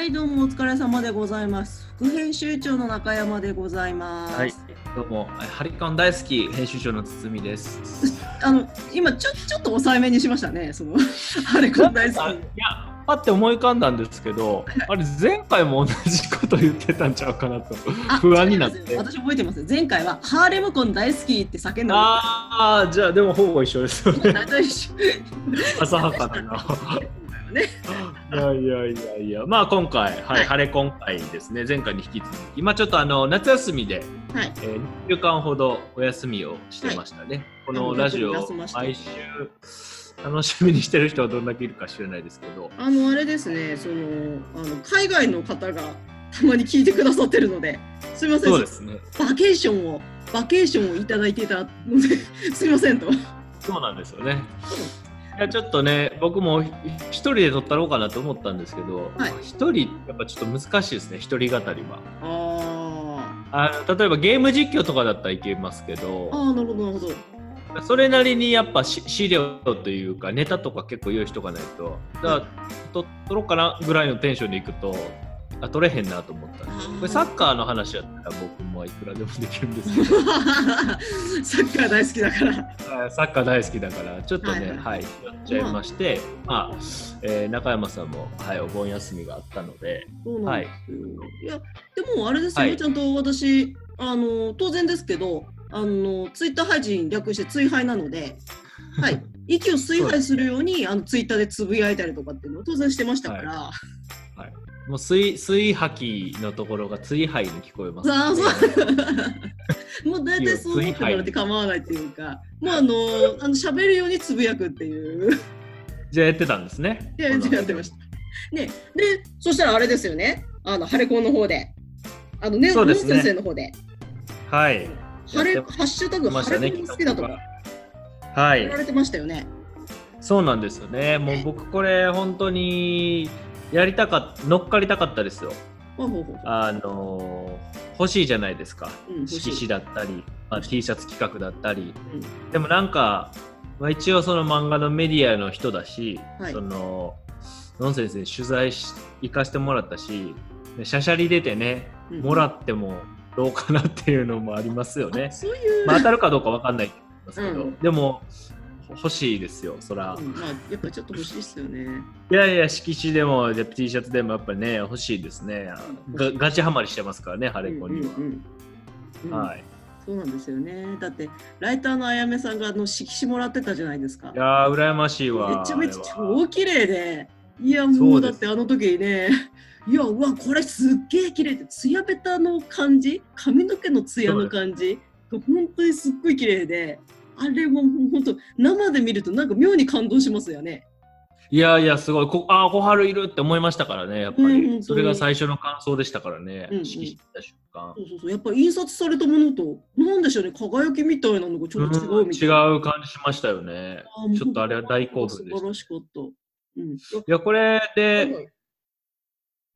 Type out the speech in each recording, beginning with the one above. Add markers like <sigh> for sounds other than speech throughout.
はい、どうもお疲れ様でございます。副編集長の中山でございます。はい、どうも、ハリコン大好き編集長の堤です。<laughs> あの、今ちょ、ちょっと抑えめにしましたね。その、あれ、こん大好き。あいや、パって思い浮かんだんですけど、あれ前回も同じこと言ってたんちゃうかなとあ不安になって。私覚えてますよ。前回はハーレムコン大好きって叫んだの。ああ、じゃあでもほぼ一緒ですよね。大体一緒浅はかだな。ね。<laughs> いやいやいやいや、まあ今回、はい、はい晴れ今回ですね、前回に引き続き、今ちょっとあの夏休みで、はい。えー、2週間ほどお休みをしてましたね。このラジオ毎週楽しみにしてる人はどんだけいるか知らないですけど、あの、あれですね、その、あの、海外の方がたまに聞いてくださってるので、すみません。そうですね。バケーションを、バケーションをいただいていたので、<laughs> すみませんと。そうなんですよね。いやちょっとね僕もひ一人で撮ったろうかなと思ったんですけどはい。一、人やっぱちょっと難しいですね一人語りは。ああの例えばゲーム実況とかだったらいけますけどあ、なるほど、なるほど。それなりにやっぱし資料というかネタとか結構用意しとかないとだからと撮ろうかなぐらいのテンションでいくとあ撮れへんなと思った。これサッカーの話やったら僕もいくらでもできるんですけど。<laughs> サッカー大好きだから。はいサッカー大好きだから。ちょっとね、はい。はい、やっちゃいまして、まあえー中山さんも、はい、お盆休みがあったので、そうなんですよ。い、や、でもあれですよ、はい。ちゃんと私、あの、当然ですけど、あの、ツイッター配信略して追廃なので、はい。<laughs> 息を追廃するように、あの、ツイッターでつぶやいたりとかっていうのを当然してましたから、もう水水吐きのところが追廃に聞こえます、さあ、そう。もう大体そう思ってもらって構わないっていうか、もうあの、<laughs> あの喋るようにつぶやくっていう。じゃあやってたんですね。いや、やってました。ね、で、そしたらあれですよね、あの、ハレコンの方で、あのね、ね先生の方で、た。はい。ハレ、ハッシュタグ、ハレコン好きだとか、はい。言われてましたよね。そうなんですよね。もう僕これ本当にやりたかっ乗っかりたかったですよ。ほうほうほうあのー欲しいじゃないですか。うん色紙だったり、まあ、T シャツ企画だったり。うん。でもなんか、まあ、一応その漫画のメディアの人だし、はい。そのノン先生に取材し行かしてもらったしでシャシャリ出てねうんもらってもどうかなっていうのもありますよね。あ。そういう、まあ、当たるかどうかわかんないと思いますけど、うん。でも欲しいですよそら、うんまあ、やっぱちょっと欲しいっすよね。いやいや色紙でもで T シャツでもやっぱりね欲しいですね。がガチハマりしてますからねハレコンには、うんうんうん。はい。そうなんですよね。だって、ライターのあやめさんがあの色紙もらってたじゃないですか。いやー羨ましいわめちゃめちゃ超綺麗で、いや、もうだってあの時ね、いや、うわ、これすっげえ綺麗で、ツヤベタの感じ、髪の毛のツヤの感じ？が本当にすっごい綺麗で、あれも本当、生で見るとなんか妙に感動しますよね。いやいや、すごい。こああ、小春いるって思いましたからね、やっぱり。うんうんそれが最初の感想でしたからね、うんうん色紙見た瞬間そ。うそうそう、やっぱ印刷されたものと、なんでしょうね、輝きみたいなのがちょっと違うみたいな。うん違う感じしましたよね。ちょっとあれは大興奮でした。素晴らしかった。うん。いや、これで、はい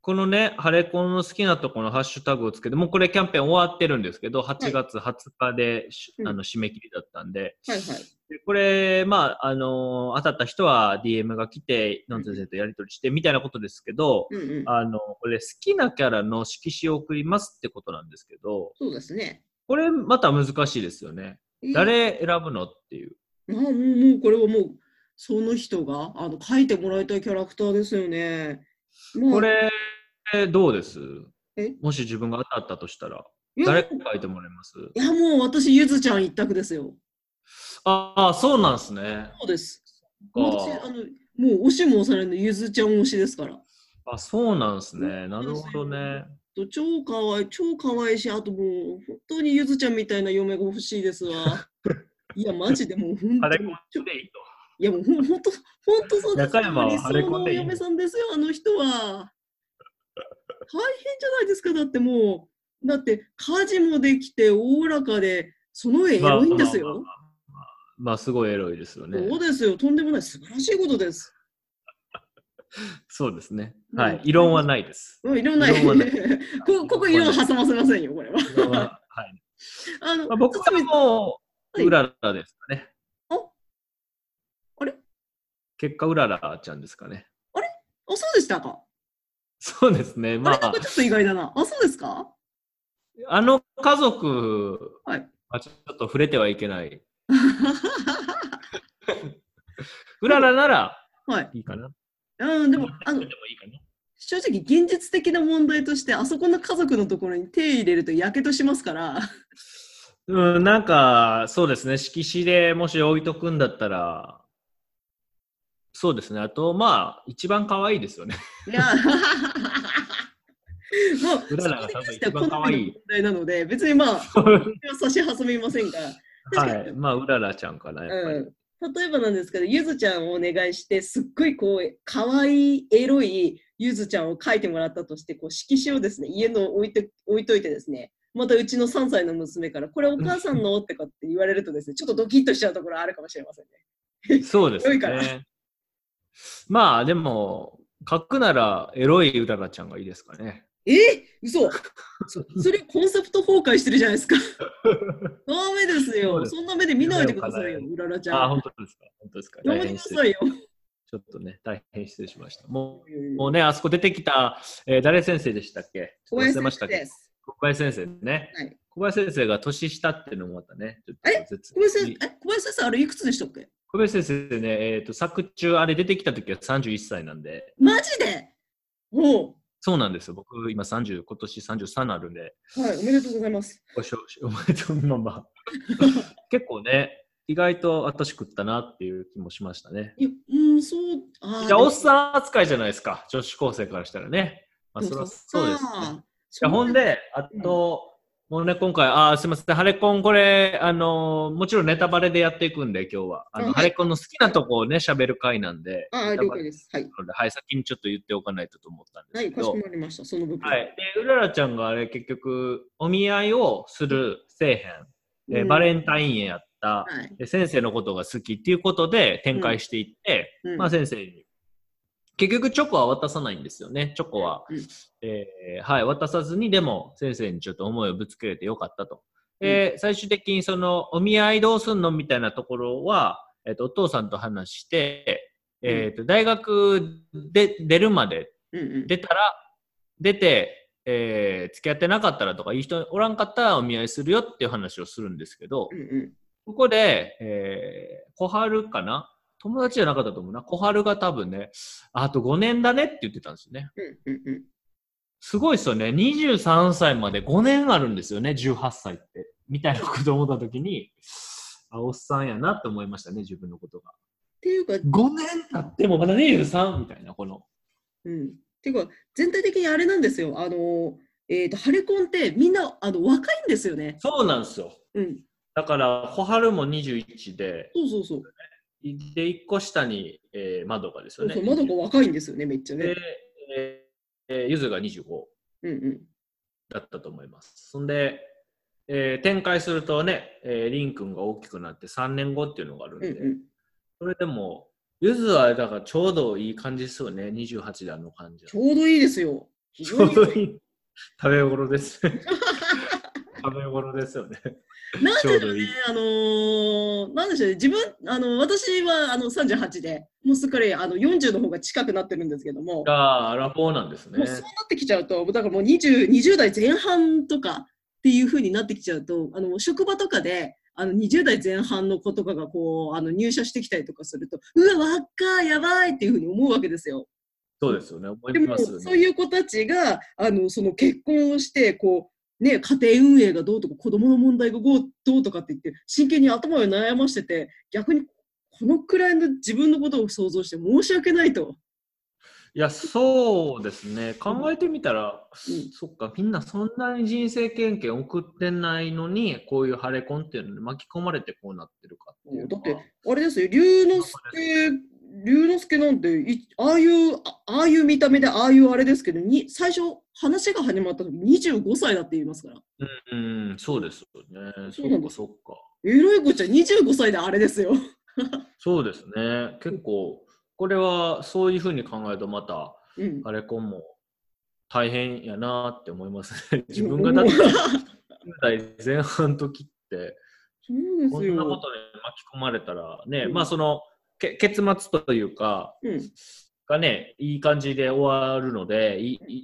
このね、ハレコンの好きなところのハッシュタグをつけて、もうこれキャンペーン終わってるんですけど、8月20日で、しうんあの締め切りだったんで、はいはい。でこれ、まあ、あのー当たった人は DM が来て、ノン先生とやり取りしてみたいなことですけど、うんうん。あの、これ好きなキャラの色紙を送りますってことなんですけど、そうですね。これまた難しいですよね。誰選ぶのっていう。あもうもうこれはもうその人があの書いてもらいたいキャラクターですよね。まあこれ、どうです？え？もし自分が当たったとしたら、誰書いてもらいます？いやもう私ゆずちゃん一択ですよ。ああ、そうなんですね。そうです。か私あのもう押しも押されないゆずちゃん推しですから。あ、そうなんですね。なるほどね。と超かわいい超かわいいしあともう本当にゆずちゃんみたいな嫁が欲しいですわ。<laughs> いやマジでもう本当にいやもうほんほんとほんとそうです中山は理想ハレコンでいい嫁さんですよあの人は。大変じゃないですかだってもうだって家事もできておおらかでその上エロいんですよ。まあ、すごいエロいですよね。そうですよとんでもない素晴らしいことです。そうですね。はい。異論はないです。うん、いろんな異論ないこここ色を挟ませませんよこれは。ははい。あのまあ、僕はもう、うららですかね。あれ結果、うららちゃんですかね。あれあそうでしたか。そうですね。まああれちょっと意外だな。あ、そうですか？あの家族はい。はちょっと触れてはいけない。<laughs> うららならはい。いいかな。うん、でも、あので、もいいかな。正直現実的な問題として、あそこの家族のところに手入れるとやけどしますから。うん、なんか、そうですね。色紙でもし置いとくんだったら、そうですね。あと、まあ、一番可愛いですよね。いや、もう、うららが多分一番可愛い問題なので、別にまあ、<laughs> 差し挟みませんが、はい。まあ、うららちゃんかな、やっぱり。うん、例えばなんですけど、ゆずちゃんをお願いして、すっごいこう、可愛いエロいゆずちゃんを描いてもらったとして、こう色紙をですね、家の置いて置いといてですね、またうちの3歳の娘から、これお母さんの？ってかって言われるとですね、ちょっとドキッとしちゃうところあるかもしれませんね。そうですね。まあ、でも、書くなら、エロいうららちゃんがいいですかね。え？嘘そそれコンセプト崩壊してるじゃないですか。<laughs> ダメですよ。そんな目で見ないでくださいよ、夢うららちあ、ゃん。本当ですか。本当ですか。やめてくださいよ。ちょっとね、大変失礼しました。もうもうね、あそこ出てきた、えー誰先生でしたっけ？小林先生です。小林先生ね。はい小林先生が年下っていうのもまたね、ちょっとえ？絶小林先生、え？小林先生、あれいくつでしたっけ？小林先生ね、えっ、と、作中、あれ出てきた時は31歳なんで、マジで？おうそうなんですよ。僕、今30、今年33なるんで、はい、おめでとうございます。おしょおめでとう、まあまあ。結構ね、意外と私食ったなっていう気もしましたね。いや、うん、そう、あゃあ、おっさん扱いじゃないですか、女子高生からしたらね。まあ、そりゃそうです、ね。いやほん、で、あと、もうね、今回、あーすみません、ハレコン、これ、あのーもちろんネタバレでやっていくんで、今日は。あの、あはいハレコンの好きなとこをね、喋る回なんで、あ了解です。はい。はい、先にちょっと言っておかないとと思ったんではい、かしすけど、こまりました、その部分。はい。で、うららちゃんがあれ、結局、お見合いをするせえへん、えーうんバレンタインやった、はい。で先生のことが好きっていうことで展開していって、うんまあ先生に、結局チョコは渡さないんですよね。チョコは、うんえーはい、渡さずに、でも先生にちょっと思いをぶつけれてよかったと。で、最終的にそのお見合いどうすんのみたいなところは、えっとお父さんと話して、えっと大学で出るまでうんうん。出たら、出て、えー付き合ってなかったらとか、いい人おらんかったらお見合いするよっていう話をするんですけど、うんうん。ここで、えー、小春かな友達じゃなかったと思うな。小春が多分ね、あと5年だねって言ってたんですよね。うんうんうん。すごいですよね。23歳まで5年あるんですよね、18歳って。みたいなことを思ったときに、あ、おっさんやなって思いましたね、自分のことが。っていうか、5年経ってもまだ23みたいな、この。うん。っていうか、全体的にあれなんですよ。あの、えっ、と、ハレコンってみんなあの若いんですよね。そうなんですよ。うん。だから、小春も21で、そうそうそう。で、1個下に、えー、窓がですよね。そうそう、まだが若いんですよね、めっちゃねで。、えーえーゆずが25。うんうん。だったと思います。そんで、えー展開するとね、えー、リン君が大きくなって3年後っていうのがあるんで、うんうん。それでも、ゆずはだからちょうどいい感じですよね、28であの感じは。ちょうどいいですよ。非ち常にょうどいい。食べ頃です。<laughs> 食べ頃ですよね。なんでしょうね、あのーなんでしょうね、自分、あの私はあの38で、もうすっかりあの40の方が近くなってるんですけども、が、アラフォーなんですねもう。そうなってきちゃうと、だからもう 20, 20代前半とかっていう風になってきちゃうと、あの職場とかで、あの20代前半の子とかがこうあの入社してきたりとかすると、うわ、若い、やばいっていう風に思うわけですよ。そうですよね、思でも、いますよそうね。いう子たちが、あのその結婚をして、こう、ね、家庭運営がどうとか、子供の問題がどうとかって言って、真剣に頭を悩ましてて、逆にこのくらいの自分のことを想像して申し訳ないと。いや、そうですね。考えてみたら、うんそっか、みんなそんなに人生経験送ってないのに、こういうハレコンっていうのに巻き込まれてこうなってるかっていう。だって、あれですよ、龍之介、龍之介なんてい、ああいう、あああいう見た目で、ああいうあれですけど、に最初、話が始まった時25歳だって言いますから。うん、うんそうですよね。そうか、そっか。えらいこっちゃ25歳であれですよ。<laughs> そうですね。結構、これはそういうふうに考えると、また、うん。ハレコンも大変やなって思いますね。<laughs> 自分がだって、そう10代前半の時って、こんなこよ。とに巻き込まれたらね、うんまあその、け結末というか、うん。がね、いい感じで終わるので、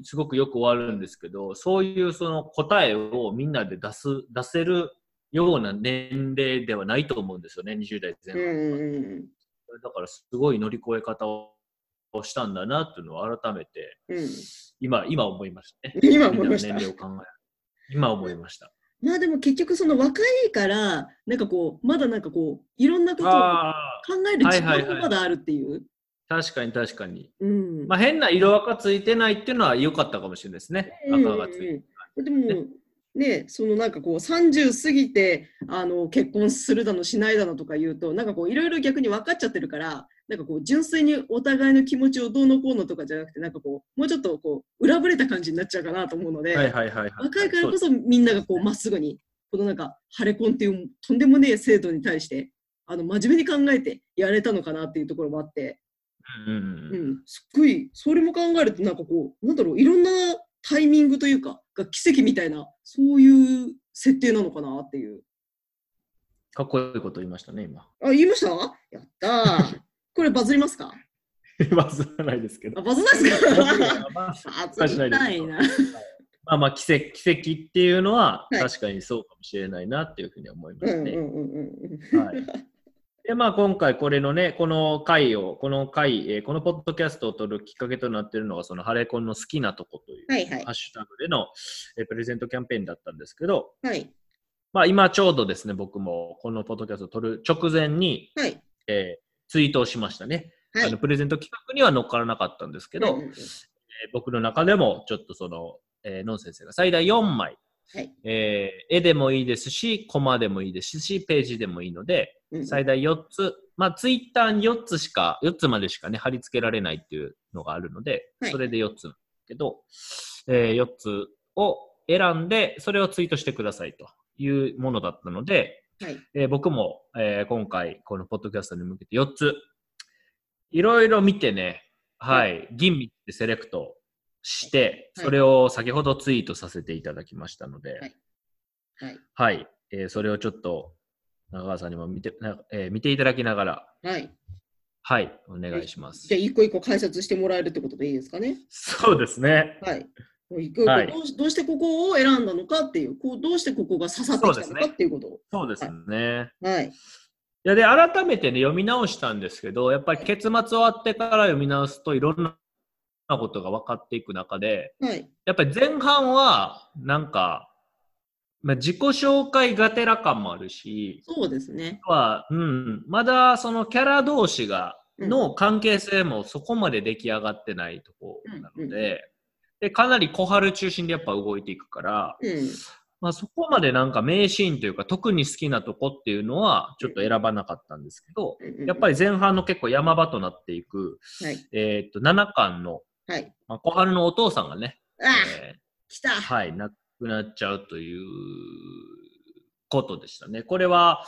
すごくよく終わるんですけど、そういうその答えをみんなで出す、出せるような年齢ではないと思うんですよね、20代前うん半は。うんだからすごい乗り越え方をしたんだなっていうのを改めて、うんうん。今、今思いましたね。今思いました年齢を考える。今思いました。まあでも結局その若いから、なんかこう、まだなんかこう、いろんなことを考える時間がまだあるっていう。確かに確かに。うん。まあ、変な色赤ついてないっていうのは良かったかもしれないですね。うん赤がついて。でも、ね、そのなんかこう30過ぎてあの結婚するだのしないだのとか言うとなんかこういろいろ逆に分かっちゃってるからなんかこう純粋にお互いの気持ちをどうのこうのとかじゃなくてなんかこうもうちょっとこう裏ぶれた感じになっちゃうかなと思うので、はいはい。若いからこそそみんながこうまっすぐにこのなんかハレコンっていうとんでもねえ制度に対してあの真面目に考えてやれたのかなっていうところもあって、う。うんすっごいそれも考えるとなんかこうなんだろういろんなタイミングというかが奇跡みたいなそういう設定なのかなっていう。かっこいいこと言いましたね、今。あ、言いました？やったー。<laughs> これバズりますか？バズらないですけど。あ、バズないですか？まあバズりたいな。まあまあ奇跡、奇跡っていうのははい確かにそうかもしれないなっていうふうに思いまうんすね。うんうんうんうん。はい。で、まあ今回これのね、この回を、この回、えーこのポッドキャストを撮るきっかけとなっているのが、そのハレコンの好きなとこというはいはい。ハッシュタグでの、えープレゼントキャンペーンだったんですけど、はい。まあ今ちょうどですね、僕もこのポッドキャストを撮る直前に、はい。えーツイートをしましたね。はい。あの。プレゼント企画には乗っからなかったんですけど、うんうんうんえー僕の中でもちょっとその、えー、ノン先生が最大4枚、はい。えー絵でもいいですし、コマでもいいですし、ページでもいいので、うん最大4つ、まあ、ツイッターに4つしか、4つまでしかね、貼り付けられないっていうのがあるので、はい。それで4つけど、え4つを選んで、それをツイートしてくださいというものだったので、はい。えー僕も、えー今回、このポッドキャストに向けて4つ、いろいろ見てね、はい、吟味ってセレクトして、はい。それを先ほどツイートさせていただきましたので、はい。はい。はい、えーそれをちょっと中川さんにも見て,な、えー見ていただきながら、はい。はい、お願いしますじゃ。あ、一個一個解説してもらえるってことでいいですかね？そうですね。はい。一個一個はいどうしてここを選んだのかっていう、こうどうしてここが刺さってきたのかっていうことを。そうですね。はい。いやで、改めてね、読み直したんですけど、やっぱり結末終わってから読み直すといろんなことが分かっていく中で、はい。やっぱり前半は、なんか、まあ、自己紹介がてら感もあるし、そうですね。は、うん、まだそのキャラ同士が、うんの関係性もそこまで出来上がってないところなので、うんうんで、かなり小春中心でやっぱ動いていくから、うん。まあそこまでなんか名シーンというか特に好きなとこっていうのはちょっと選ばなかったんですけど、やっぱり。り前半の結構山場となっていく、はい。えーっと、7巻の、はい。まあ、小春のお父さんがね、ああ、えー来た。はい、亡くなっちゃうということでしたね。これは、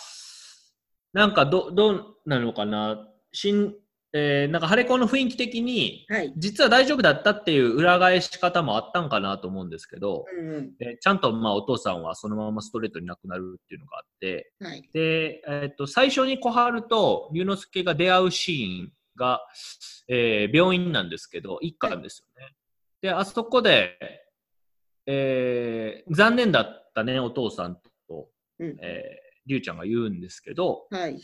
なんかど、どうなのかな、しんえーなんかハレコンの雰囲気的に、はい。実は大丈夫だったっていう裏返し方もあったんかなと思うんですけど、うんえーちゃんとまあお父さんはそのままストレートに亡くなるっていうのがあって、うん。はい。で、えっと、最初に小春と龍之介が出会うシーンが、えー病院なんですけど、一巻ですよね。で、あそこで、えー残念だったね、お父さんと、うん。えー、龍ちゃんが言うんですけど、はい。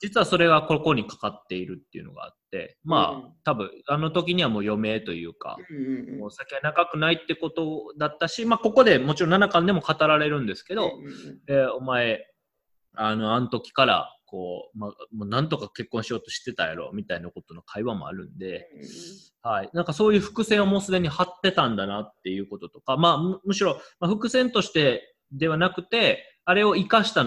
実はそれがここにかかっているっていうのがあって、まあ、うん多分、あの時にはもう余命というか、うんうんもう先は長くないってことだったし、まあ、ここでもちろん7巻でも語られるんですけど、うんうんで、お前、あの、あの時から、こう、まあ、もうなんとか結婚しようとしてたやろ、みたいなことの会話もあるんで、はい。なんかそういう伏線をもうすでに張ってたんだなっていうこととか、まあ、むむしろ、まあ、伏線としてではなくて、あれを生かした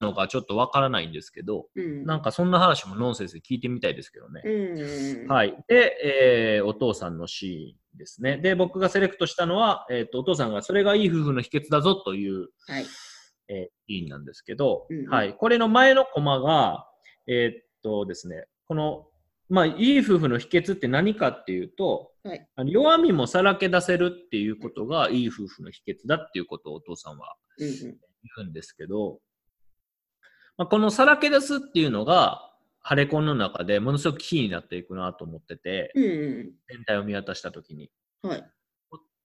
のがちょっとわからないんですけど、うんなんかそんな話もノン先生聞いてみたいですけどね。うんうんはい。で、えーお父さんのシーンですね。で、僕がセレクトしたのは、えっ、と、お父さんがそれがいい夫婦の秘訣だぞという、はい。えーシーンなんですけど、うんうんはい。これの前のコマが、えーっとですね、この、まあ、いい夫婦の秘訣って何かっていうと、はい弱みもさらけ出せるっていうことがいい夫婦の秘訣だっていうことをお父さんはうんうん言うんですけど、まあ、このさらけ出すっていうのが、ハレコンの中でものすごくキーになっていくなと思ってて、うんうん全体を見渡したときに。うん。はい。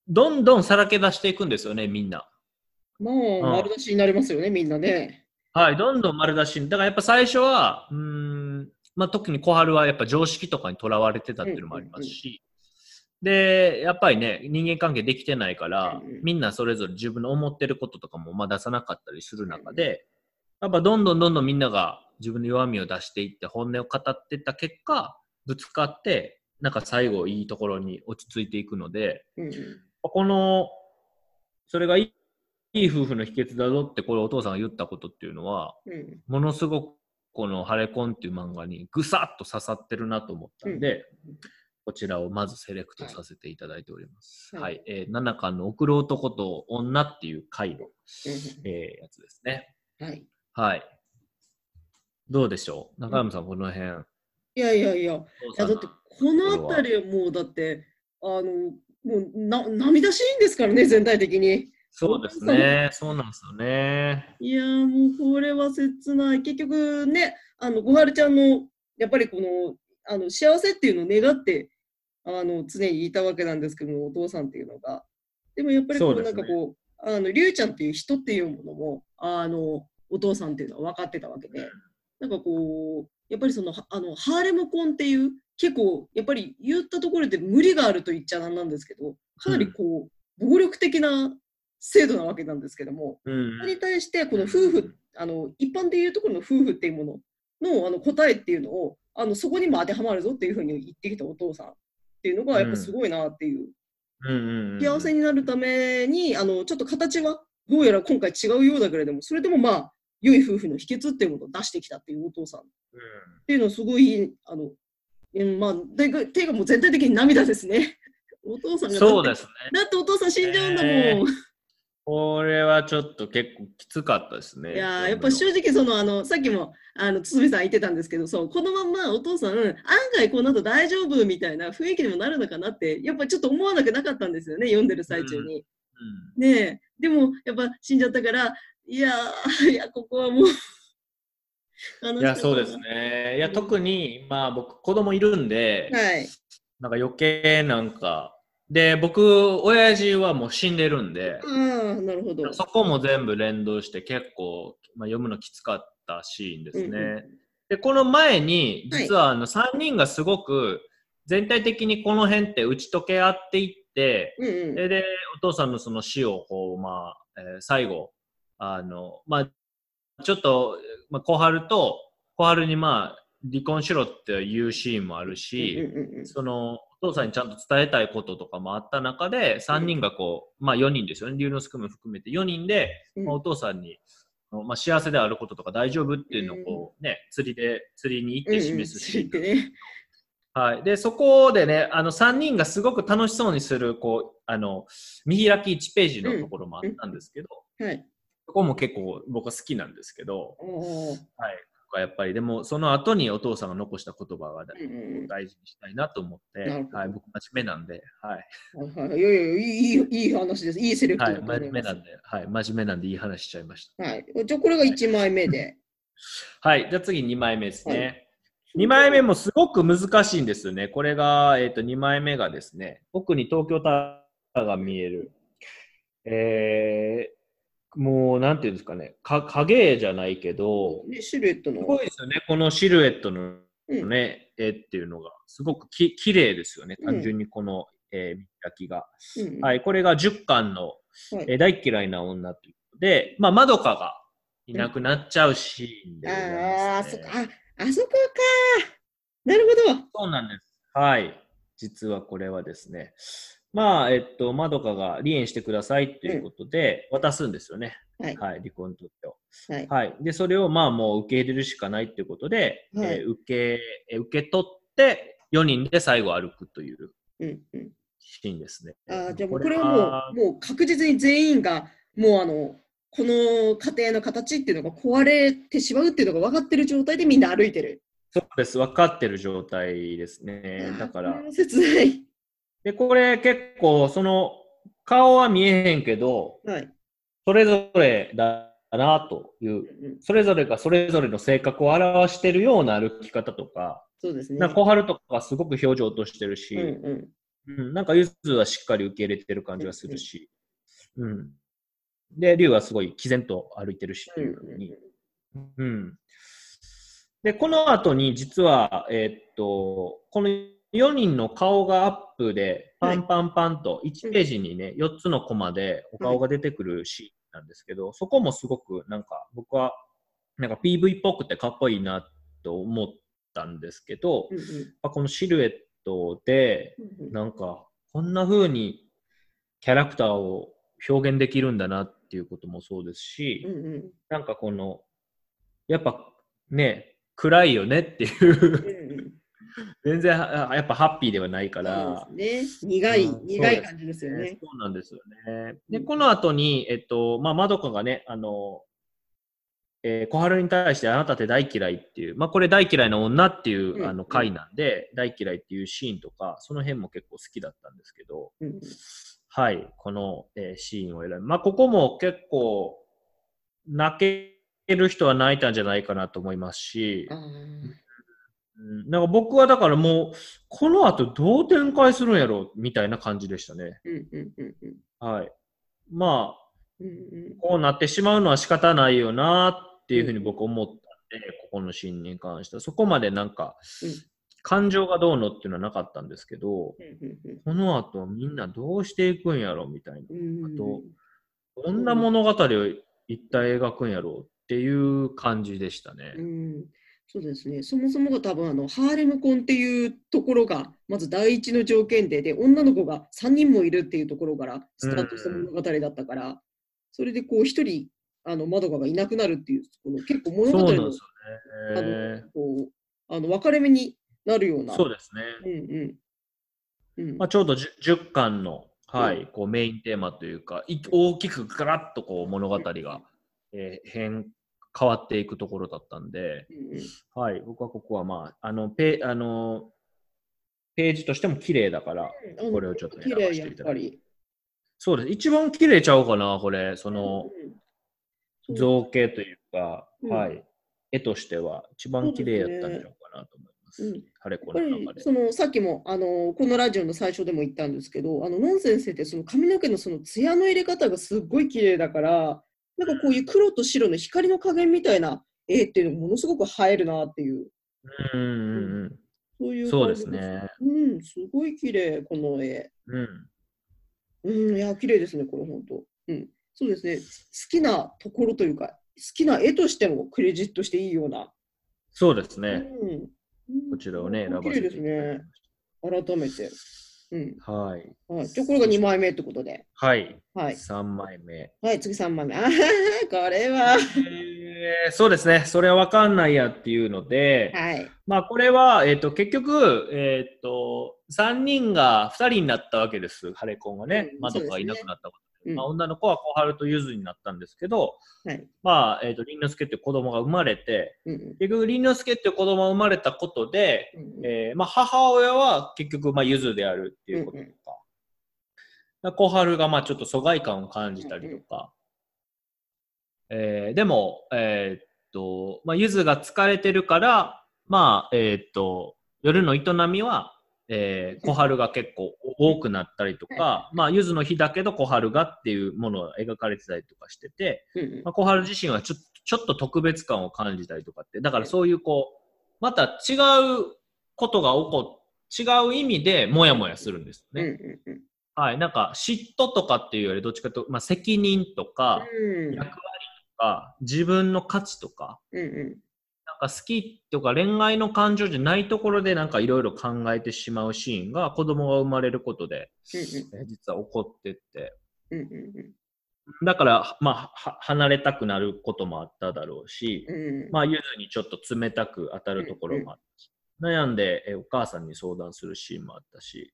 どんどんさらけ出していくんですよね、みんな。まあ、丸出しになりますよね、みんなね。はい、どんどん丸出しに。だからやっぱ最初は、うーん、まあ、特に小春はやっぱ常識とかにとらわれてたっていうのもありますし、で、やっぱりね、人間関係できてないから、うんうんみんなそれぞれ自分の思ってることとかもまあ出さなかったりする中で、やっぱどんどんどんどんみんなが自分の弱みを出していって本音を語っていった結果、ぶつかって、なんか最後いいところに落ち着いていくので、うんうん。この、それがいいいい夫婦の秘訣だぞってこれお父さんが言ったことっていうのは、うんものすごくこの「ハレコン」っていう漫画にぐさっと刺さってるなと思ったんで、うんこちらをまずセレクトさせていただいております。ははいい。えー、7巻の送る男と女っていう回の、うえーやつですね。んはい。はい。どうでしょう？中山さん、この辺。いやいやいや、いやだってこの辺りはもうだって、あの、もうな涙シーンですからね、全体的に。そうですね。そうなんですよね。いやーもうこれは切ない。結局ね、あの、小春ちゃんの、やっぱりこの、あの、幸せっていうのを願って、あの、常にいたわけなんですけども、お父さんっていうのが。でもやっぱりこう、そうねなんかこう、あの、りゅうちゃんっていう人っていうものも、あの、お父さんっていうのは分かってたわけで、なんかこう、やっぱりその、はあの、ハーレム婚っていう、結構、やっぱり言ったところで無理があると言っちゃなんなんですけど、かなりこう、暴力的な制度なわけなんですけども、うんそれに対して、この夫婦、あの一般でいうところの夫婦っていうもののあの答えっていうのをあの、そこにも当てはまるぞっていうふうに言ってきたお父さんっていうのが、やっぱすごいなっていう。うんうんうん幸せになるために、あのちょっと形はどうやら今回違うようだけれども、それでもまあ、良い夫婦の秘訣っていうものを出してきたっていうお父さんっうんていうのはすごい、あの、うんまあ、でかていうかもう全体的に涙ですね。<laughs> お父さんがそうですね。だってお父さん死んじゃうんだもん。ねこれはちょっと結構きつかったですね。いやーやっぱ正直そのあのさっきもあの堤さん言ってたんですけどそうこのまんまお父さん案外この後大丈夫みたいな雰囲気にもなるのかなってやっぱちょっと思わなくなかったんですよね読んでる最中に。うんねえでもやっぱ死んじゃったからいやー <laughs> いやここはもういや、そうです。ね。いや、特に、まあ僕、子供いるんで、はい。なんか余計なんか、で、僕、親父はもう死んでるんで、ああなるほど。そこも全部連動して結構、まあ、読むのきつかったシーンですね。うんうんで、この前に、はい実はあの3人がすごく全体的にこの辺って打ち解け合っていって、うんうんで、でお父さんのその死をこう、まあ、えー最後、あの、まあ、ちょっと、まあ、小春と、小春にまあ、離婚しろっていうシーンもあるし、うんうんうんそのお父さんにちゃんと伝えたいこととかもあった中で、3人がこう、まあ4人ですよね、龍之介も含めて4人で、うん。まあ、お父さんに、まあ、幸せであることとか大丈夫っていうのをこう、ね、釣りで、釣りに行って示すシーンうんうん知ってね。はい。で、そこでね、あの、3人がすごく楽しそうにする、こう、あの、見開き1ページのところもあったんですけど、はい。そこも結構僕は好きなんですけど、はい。やっぱり、でも、その後にお父さんが残した言葉が大事にしたいなと思って、はい。僕、真面目なんで、はい。はいはいいやいやいいいい話です。いいセレクトはい。真面目なんで、はい。真面目なんでいい話しちゃいました。はい。じゃあこれが1枚目で。はい。じゃあ次2枚目ですね。はい2枚目もすごく難しいんですよね。これが、えっ、と、2枚目がですね、奥に東京タワーが見える。えー、もう、なんていうんですかね、か影じゃないけど、ね、シルエットの。すごいですよね、このシルエットのうんね、絵っていうのが、すごくき綺麗ですよね、うん単純にこの、えー見開きが。うんはい、これが10巻の、はいえー大嫌いな女ということで、まあ、まどかがいなくなっちゃうシーンでございああ、そっか。あ、あそこか。なるほど。そうなんです。はい。実はこれはですね、まあ、えっと、まどかが離縁してくださいということで、渡すんですよね。はいはい、離婚届を。はい。はい。で、それをまあもう受け入れるしかないということで、はいえー受け、えー受け取って、4人で最後歩くといううんうん。シーンですね。あーじゃあもうこれはもう、もう確実に全員が、もうあの、この家庭の形っていうのが壊れてしまうっていうのが分かってる状態でみんな歩いてる。そうです。分かってる状態ですね。だから切ない。で、これ結構、その、顔は見えへんけど、はい。それぞれだなという、うんそれぞれがそれぞれの性格を表しているような歩き方とか、そうですね。小春とかすごく表情落としてるし、うんうんうん、なんかゆずはしっかり受け入れてる感じがするし、うん。で、龍はすごい毅然と歩いてるしっていうふうに。うん。で、この後に実は、えーっと、この4人の顔がアップで、パンパンパンと1ページにね、4つのコマでお顔が出てくるシーンなんですけど、そこもすごくなんか僕は、なんか PV っぽくてかっこいいなと思ったんですけど、うんうん。やっぱこのシルエットで、なんか、こんな風にキャラクターを表現できるんだなっていうこともそうですし、うんうん。なんかこの、やっぱね、暗いよねっていう全然はやっぱハッピーではないから、ね。苦い、うん苦い感じですよね。そうなんですよね。で、うんこの後に、えっと、まあ、まどかがね、あの、えー小春に対してあなたって大嫌いっていう、まあ、これ大嫌いな女っていう、うんあの回なんで、大嫌いっていうシーンとか、その辺も結構好きだったんですけど、うんうんはい、この、えーシーンを選び、まあ、ここも結構、泣ける人は泣いたんじゃないかなと思いますし、うん、なんか僕はだからもう、この後どう展開するんやろうみたいな感じでしたね。うんうんうんうんはい。まあ、うんうんこうなってしまうのは仕方ないよなっていうふうに僕思ったんで、ここのシーンに関しては。そこまでなんか、うん感情がどうのっていうのはなかったんですけど、うんうんこの後みんなどうしていくんやろみたいな。あとどんな物語を一体描くんやろうっていう感じでしたね。うんそうですね。そもそもが多分あのハーレム婚っていうところがまず第一の条件で、で女の子が3人もいるっていうところからスタートした物語だったから、それでこう一人あのマドカがいなくなるっていうこの結構物語のそうなんですあ。のこうあの分かれ目になるような。そうですね。うんうんうんまあ、ちょうど 10, 10巻の、はいこうメインテーマというか、い大きくガラッとこう物語が、えー変変わっていくところだったんで、うんうん。はい、僕はここはまあ、あのペあのページとしても綺麗だから、あのこれをちょっと選ばせていただき。そうです。一番綺麗ちゃうかな、これ、そのうん造形というか、うん。はい、絵としては一番綺麗やったんちゃうかなと思います。そのさっきもあのこのラジオの最初でも言ったんですけどあのノン先生ってその髪の毛のその艶の入れ方がすっごい綺麗だからなんかこういう黒と白の光の加減みたいな絵っていうのもものすごく映えるなっていう。うんうんうんそういうそうですね。うんすごい綺麗この絵。うん。うんいや綺麗ですねこれ本当うん。そうですね。好きなところというか好きな絵としてもクレジットしていいような、そうですね。うん。うん。こちらをね、選ば綺麗ですせていただきね。改めてうん。はい。はい、じゃあこれが2枚目ってことで。はい。はい。3枚目。はい、次3枚目。あははこれは。えーそうですね。それはわかんないやっていうので、はい。まあこれは、えっ、と、結局、えっ、と、3人が2人になったわけです。ハレコンがねう。んマドカがいなくなったこまあ、女の子は小春とゆずになったんですけど、はい。まあ、えっ、と、りんのすけっていう子供が生まれて、うん結局、りんのすけっていう子供が生まれたことで、うんえーまあ、母親は結局、まあ、ゆずであるっていうこととか、うん小春がまあちょっと疎外感を感じたりとか、えーでも、えーっと、まあ、ゆずが疲れてるから、まあ、えーっと、夜の営みは、えー小春が結構多くなったりとか、まあ、ゆずの日だけど小春がっていうものが描かれてたりとかしてて、うんまあ、小春自身はちょちょっと特別感を感じたりとかって、だからそういうこう、また違うことが起こっ違う意味でモヤモヤするんですうんね。うんうん。はい。なんか嫉妬とかっていうよりどっちかというと、まあ、責任とか、うん。役割とか、自分の価値とか、うんうん。なんか好きとか恋愛の感情じゃないところでなんかいろいろ考えてしまうシーンが子供が生まれることで、えー実は起こってって、うんうんだから、まあ、は離れたくなることもあっただろうし、うんうん。まあ、ゆずにちょっと冷たく当たるところもあったし、悩んでえお母さんに相談するシーンもあったし、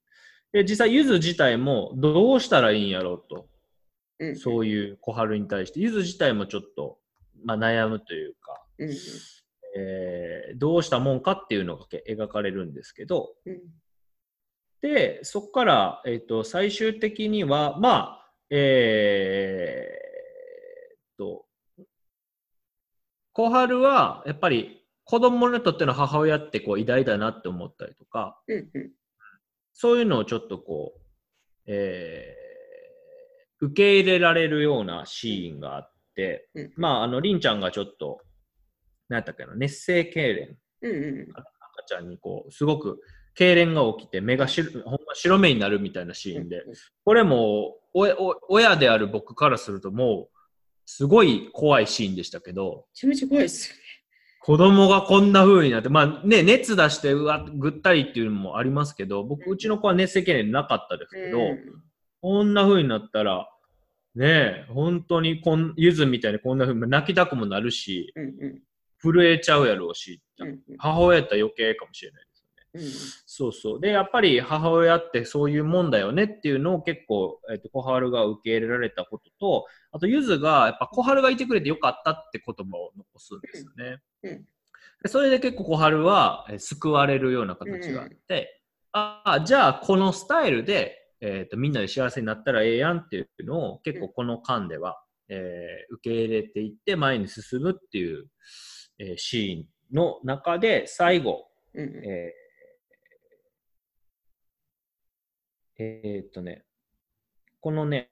で実際、ゆず自体もどうしたらいいんやろうと、うん。そういう小春に対して、ゆず自体もちょっと、まあ、悩むというか、うんうんえーどうしたもんかっていうのがけ描かれるんですけど、うん。で、そこから、えっ、と、最終的には、まあ、えーっと、小春は、やっぱり子供にとっての母親ってこう偉大だなって思ったりとか、うんうん。そういうのをちょっとこう、えー受け入れられるようなシーンがあって、うん。まあ、あの、りんちゃんがちょっと、なんやったっけな、熱性痙攣、うんうん赤ちゃんにこう、すごく痙攣が起きて、目が白ほんま白目になるみたいなシーンで、これもおお親である僕からするともうすごい怖いシーンでしたけどめちゃめちゃ怖いですよね。子供がこんな風になってまあね熱出してうわぐったりっていうのもありますけど僕うちの子は熱性痙攣なかったですけど、うん。こんな風になったらねえ本当にこんゆずみたいにこんな風に泣きたくもなるしうんうん震えちゃうやろうし、うんうん母親やったら余計かもしれないですよね。うんそうそう。で、やっぱり母親ってそういうもんだよねっていうのを結構、えっと小春が受け入れられたことと、あと、ゆずが、やっぱ小春がいてくれてよかったって言葉を残すんですよね。うんそれで結構小春はえー救われるような形があって、ああ、じゃあこのスタイルで、えっとみんなで幸せになったらええやんっていうのを結構この間では、えー受け入れていって前に進むっていう、えーシーンの中で最後、うんうん。えーえーっとね、このね、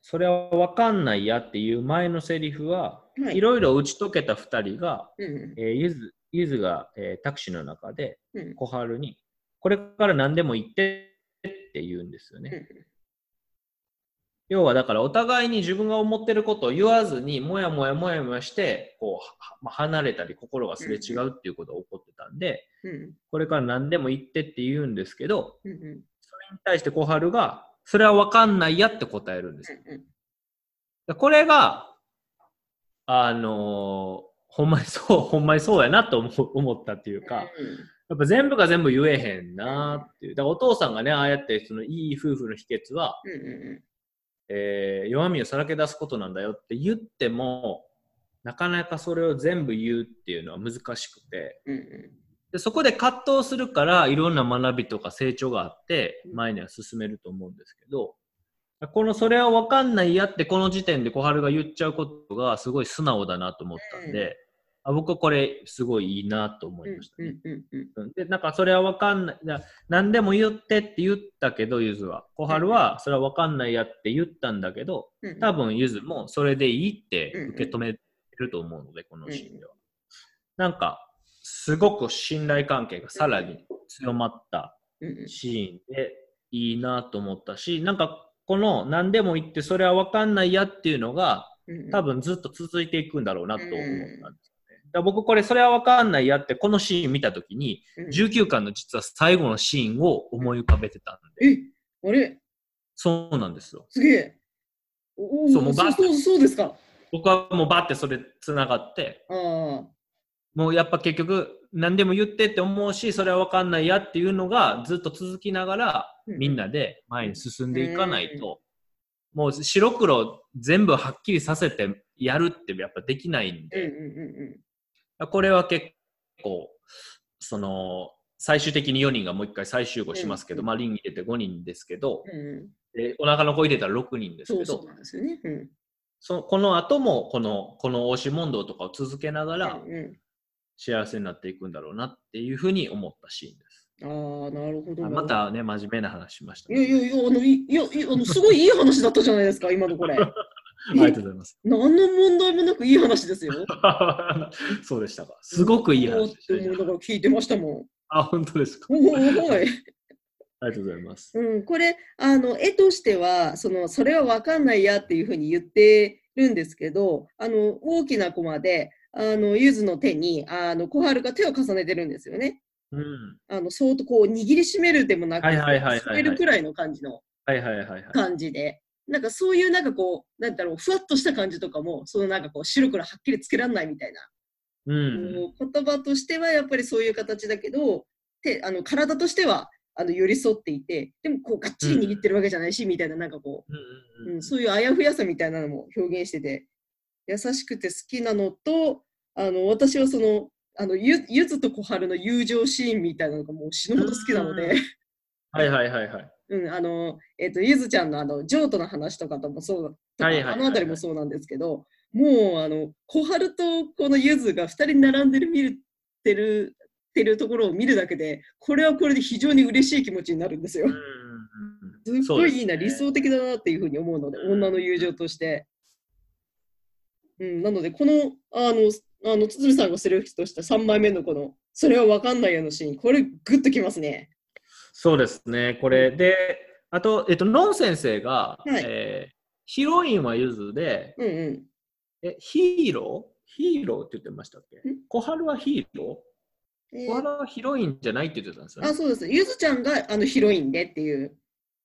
それは分かんないやっていう前のセリフは、はい。いろいろ打ち解けた2人が、うんうん。えーゆずゆずが、えータクシーの中でうん。小春に、これから何でも言ってって言うんですよね。要はだからお互いに自分が思ってることを言わずにもやもやもやもやしてこうはまあ離れたり心がすれ違うっていうことが起こってたんで、うん。これから何でも言ってって言うんですけど、うんうん。それに対して小春が、それは分かんないやって答えるんですよ。うんでこれが、あのーほんまにそう、ほんまにそうやなと思ったっていうか、やっぱ全部が全部言えへんなっていう。だからお父さんがね、ああやってそのいい夫婦の秘訣は、うんうんえー弱みをさらけ出すことなんだよって言っても、なかなかそれを全部言うっていうのは難しくて、うんうん。でそこで葛藤するからいろんな学びとか成長があって前には進めると思うんですけどこのそれは分かんないやってこの時点で小春が言っちゃうことがすごい素直だなと思ったんで、あ僕はこれすごいいいなと思いましたね。でなんかそれは分かんない。な何でも言ってって言ったけどゆずは。小春はそれは分かんないやって言ったんだけどうん多分ゆずもそれでいいって受け止めると思うので、このシーンでは。なんか、すごく信頼関係がさらに強まったシーンでいいなと思ったし、なんかこの何でも言ってそれは分かんないやっていうのがうん多分ずっと続いていくんだろうなと思ったんです。だ僕これそれは分かんないやってこのシーン見たときにうん。19巻の実は最後のシーンを思い浮かべてたんで、えあれ？そうなんですよ。すげえ。おおそうもうバッそうそうですか。僕はもうバッてそれ繋がって。もうやっぱ結局何でも言ってって思うしそれは分かんないやっていうのがずっと続きながらうん。みんなで前に進んでいかないと。もう白黒全部はっきりさせてやるってやっぱできないんうんうんでうこれは結構その最終的に4人がもう一回再集合しますけど、うんまあリング入れて5人ですけどんうんお腹の子入れたら6人ですけどそうそうなんですよね。うん。そこの後もこのこの押し問答とかを続けながら幸せになっていくんだろうなっていうふうに思ったシーンです。ああ、なるほど。あま。たね、真面目な話しました、いやいやいや、あの、いいや、いやあのすごいいい話だったじゃないですか、今のこれ。ありがとうございます。何の問題もなくいい話ですよ。<laughs> そうでしたか。すごくいい話でしたおーって思いなね。がら聞いてましたもん。あ、本当ですか。おお、はい。ありがとうございます。うん、これあの絵としてはそのそれは分かんないやっていうふうに言ってるんですけどあの大きなコマであのゆずの手にあの小春が手を重ねてるんですよね。うん。あの相当こう握りしめるでもなくはいはいはいはいはいるくらいの感じのはいはいはいはい。感じで。なんかそういうなんかこう、なんだろう、ふわっとした感じとかも、そのなんかこう、白黒はっきりつけらんないみたいな、うん。言葉としてはやっぱりそういう形だけど、てあの体としてはあの寄り添っていて、でもこうがっちり握ってるわけじゃないし、みたいな、なんかこうんう、うんうん、そういうあやふやさみたいなのも表現してて、優しくて好きなのと、あの私はその、あのゆゆずと小春の友情シーンみたいなのがもう死ぬほど好きなので、はいはいはいはい。うん、あの、えっ、と、ゆずちゃんのあの、譲渡の話とかともそうだ、とかはいはいはいはいあのあたりもそうなんですけど、もうあの小春とこのゆずが2人並んでる見るてるてるところを見るだけでこれはこれで非常に嬉しい気持ちになるんですよ。すっごいいいな、ね、理想的だなっていうふうに思うので女の友情として。うん、なのでこのあのあの堤さんがセレクトした3枚目のこのそれは分かんないようなシーンこれグッときますね。そうですね。これ。であと、えっと、ノン先生が、はい、えー、ヒロインはゆずで、うんうん、え、ヒーロー？ヒーローって言ってましたっけ？小春はヒーロー、えー、小春はヒロインじゃないって言ってたんですよ、ね、あ、そうです。ゆずちゃんがあのヒロインでっていう。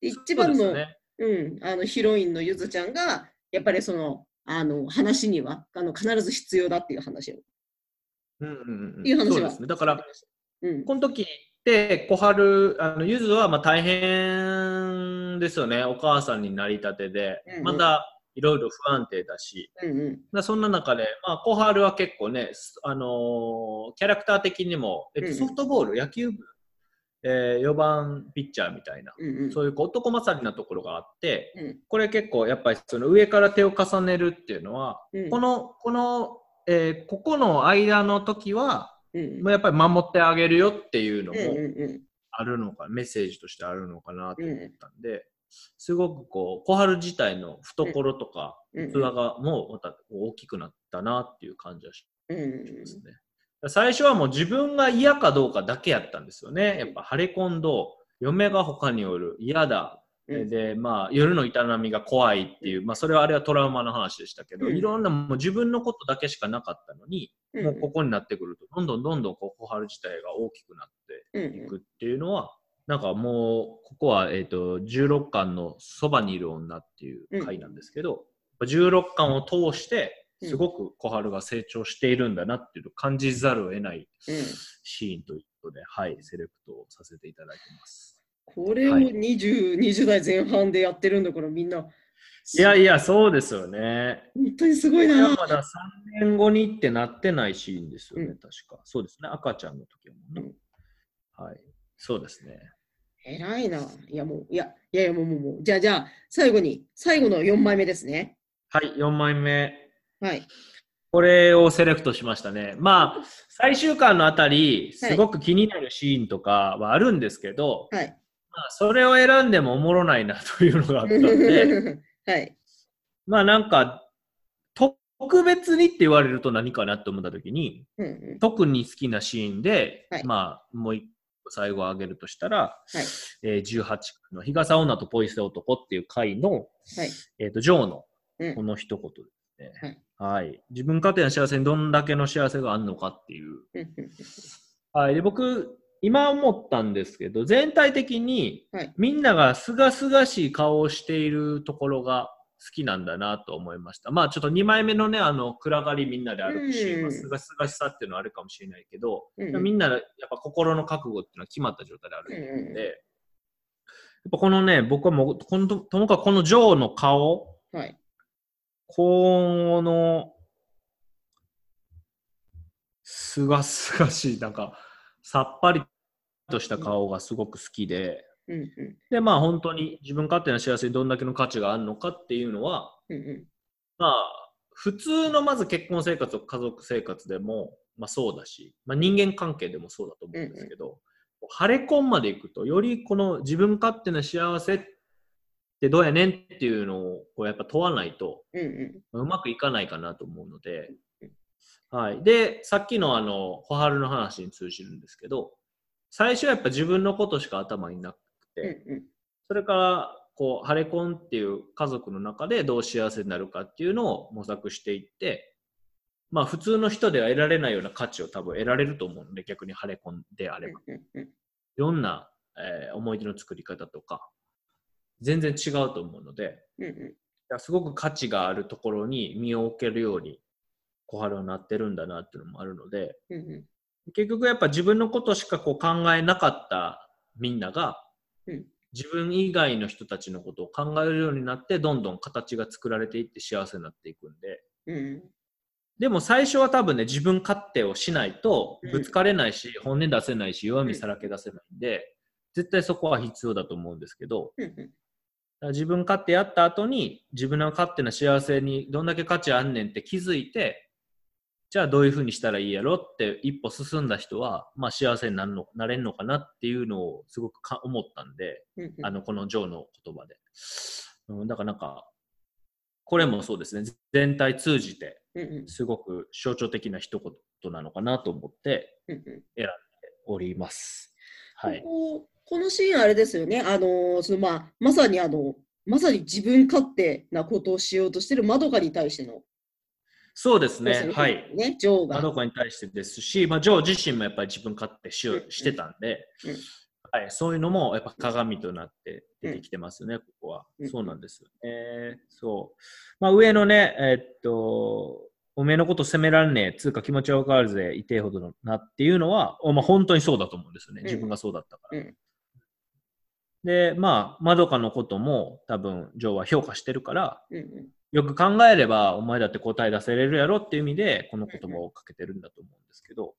一番の、ね、うん、あのヒロインのゆずちゃんが、やっぱりその、あの話にはあの必ず必要だっていう話を。うんうんうん、いう話は。そうですね。だから、うん、この時って小春、あのゆずはまあ大変ですよね。お母さんになりたてで、うんうん、まだいろいろ不安定だし、うんうん、そんな中で、まあ、小春は結構ね、あのー、キャラクター的にも、えっと、ソフトボール、うんうん、野球部、えー、4番ピッチャーみたいな、うんうん、そういう男勝りなところがあって、うん、これ結構やっぱりその上から手を重ねるっていうのは、うん、この、この、えー、ここの間の時は、うん、やっぱり守ってあげるよっていうのもあるのか、メッセージとしてあるのかなと思ったんで、すごくこう小春自体の懐とか器がもうまた大きくなったなっていう感じはしますね。最初はもう自分が嫌かどうかだけやったんですよね。やっぱハレコンド、嫁が他におる、嫌だ。で、まあ、夜の営みが怖いっていう、まあ、それはあれはトラウマの話でしたけど、いろんなもう自分のことだけしかなかったのに、もうここになってくると、どんどんどんどんこう小春自体が大きくなっていくっていうのは、なんかもう、ここは、えっ、ー、と、16巻のそばにいる女っていう回なんですけど、うん、16巻を通して、すごく小春が成長しているんだなっていうのを感じざるを得ないシーンということで、うん、はい、セレクトさせていただいてます。これを 20,、はい、20代前半でやってるんだからみんな。いやいや、そうですよね。本当にすごいな。まだ3年後にってなってないシーンですよね、うん、確か。そうですね、赤ちゃんの時もね。うん、はい。そうですね。偉いな。いや、もう、いや、いやいや、もう、もう、もうじゃあ、じゃあ、最後に、最後の4枚目ですね。はい、4枚目。はい。これをセレクトしましたね。まあ、最終巻のあたり、すごく気になるシーンとかはあるんですけど、はい。まあ、それを選んでもおもろないなというのがあったんで、はい。まあ、なんか、特別にって言われると何かなと思ったときに、うんうん、特に好きなシーンで、はい、まあ、もう一最後挙げるとしたら、はい。えー、18の日傘女とポイ捨て男っていう回の、はい。えーと、ジョーのこの一言ですね、うん、はい。自分家庭の幸せにどんだけの幸せがあるのかっていう。はい、で僕、今思ったんですけど、全体的にみんながすがすがしい顔をしているところが好きなんだなと思いました。まあちょっと2枚目のね、あの、暗がりみんなで歩くシーンはすがすがしさっていうのはあるかもしれないけど、うん、みんなやっぱ心の覚悟っていうのは決まった状態であるんで、やっぱこのね、僕はもう、このともかくこのジョーの顔、はい、この、すがすがしい、なんか、さっぱりとした顔がすごく好きで、うんうん、で、まあ本当に自分勝手な幸せにどんだけの価値があるのかっていうのは、うんうん、まあ普通のまず結婚生活と家族生活でも、まあ、そうだし、まあ、人間関係でもそうだと思うんですけど、うんうん、晴れ婚までいくとよりこの自分勝手な幸せってどうやねんっていうのをこうやっぱ問わないと、うんうん、うまくいかないかなと思うので、はい、でさっきのあの小春の話に通じるんですけど最初はやっぱ自分のことしか頭になくて、うんうん、それからこう、ハレコンっていう家族の中でどう幸せになるかっていうのを模索していって、まあ普通の人では得られないような価値を多分得られると思うので、逆にハレコンであれば。いろんな、えー、思い出の作り方とか、全然違うと思うので、すごく価値があるところに身を置けるように小春はなってるんだなっていうのもあるので、結局やっぱ自分のことしかこう考えなかったみんなが、自分以外の人たちのことを考えるようになってどんどん形が作られていって幸せになっていくんで、うん、でも最初は多分ね自分勝手をしないとぶつかれないし、本音出せないし弱みさらけ出せないんで、絶対そこは必要だと思うんですけど、自分勝手やった後に自分の勝手な幸せにどんだけ価値あんねんって気づいてじゃあどういうふうにしたらいいやろって一歩進んだ人は、まあ、幸せになるのなれるのかなっていうのをすごくか思ったんでうんうん。あのこのジョーの言葉で、うん、だからなんかこれもそうですね。全体通じてすごく象徴的な一言なのかなと思ってうんうん。おります。はい。こここのシーンあれですよね、あのそのまあ、まさにあのまさに自分勝手なことをしようとしているまどかに対してのそうですね。はい。ね、ジョーが。まどかに対してですし、まあ、ジョー自身もやっぱり自分勝手しよううんしてたんで、うんはい、そういうのもやっぱ鏡となって出てきてますね、ここはうん。そうなんですよね。そう。まあ、上のね、えっと、おめえのこと責めらんねえ、つうか気持ちはわかるぜ、いてえほどのなっていうのは、まあ、本当にそうだと思うんですよね。うん自分がそうだったから。うんで、まあ、まどかのことも多分、ジョーは評価してるから、うんうんよく考えれば、お前だって答え出せれるやろっていう意味で、この言葉をかけてるんだと思うんですけど、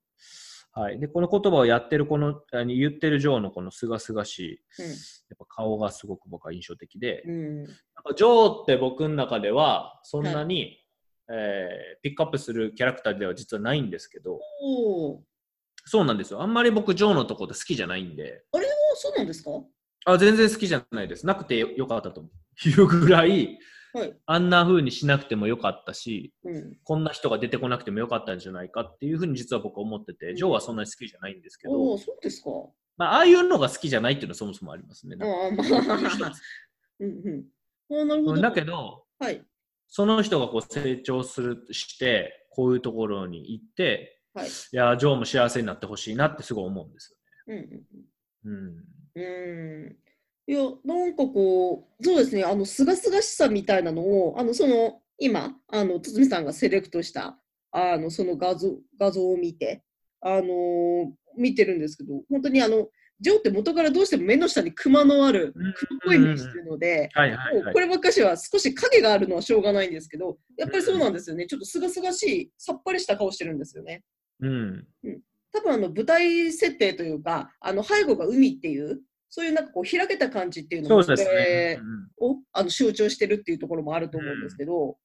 はい。で、この言葉をやってる、この、言ってるジョーのこのすがすがしい、やっぱ顔がすごく僕は印象的で、うん。なんかジョーって僕の中では、そんなに、えーピックアップするキャラクターでは実はないんですけど、そうなんですよ。あんまり僕、ジョーのところ好きじゃないんで、おそうなんですか？あ、全然好きじゃないです。なくてよよかったというぐらい、はい。あんな風にしなくてもよかったし、うん。こんな人が出てこなくてもよかったんじゃないかっていうふうに実は僕は思ってて、ジョーはそんなに好きじゃないんですけど、そうですか。まあ、ああいうのが好きじゃないっていうのはそもそもありますね。ああ、まあ。<laughs> うんうん。なるほど。だけど、はい。その人がこう成長するして、こういうところに行って、はい。いや、ジョーも幸せになってほしいなってすごい思うんですうんうんよね。うん。うん。うん。いや、なんかこう、そうですね、あの、すがすがしさみたいなのを、あの、その、今、あの、堤さんがセレクトした、あの、その画像、画像を見て、あのー見てるんですけど、本当にあの、ジョーって元からどうしても目の下にクマのある、うん黒っぽい目してるので、こ。ればっかしは少し影があるのはしょうがないんですけど、やっぱりそうなんですよね。ちょっとすがすがしい、さっぱりした顔してるんですよね。うん。多分あの舞台設定というか、あの背後が海っていう、そういうなんかこう開けた感じっていうのもそうですねれ。うんをあの象徴してるっていうところもあると思うんですけど、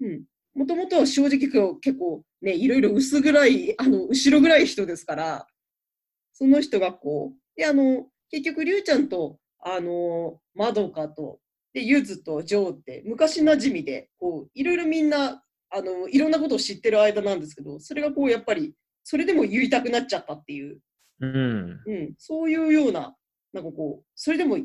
うん。もともとは正直結構ね、いろいろ薄暗い、あの、後ろ暗い人ですから、その人がこう、で、あの、結局、りゅうちゃんと、あの、まどかと、で、ゆずとジョーって昔馴染みで、こう、いろいろみんな、あの、いろんなことを知ってる間なんですけど、それがこう、やっぱり、それでも言いたくなっちゃったっていう、うん。うん、そういうような、なんかこう、それでも、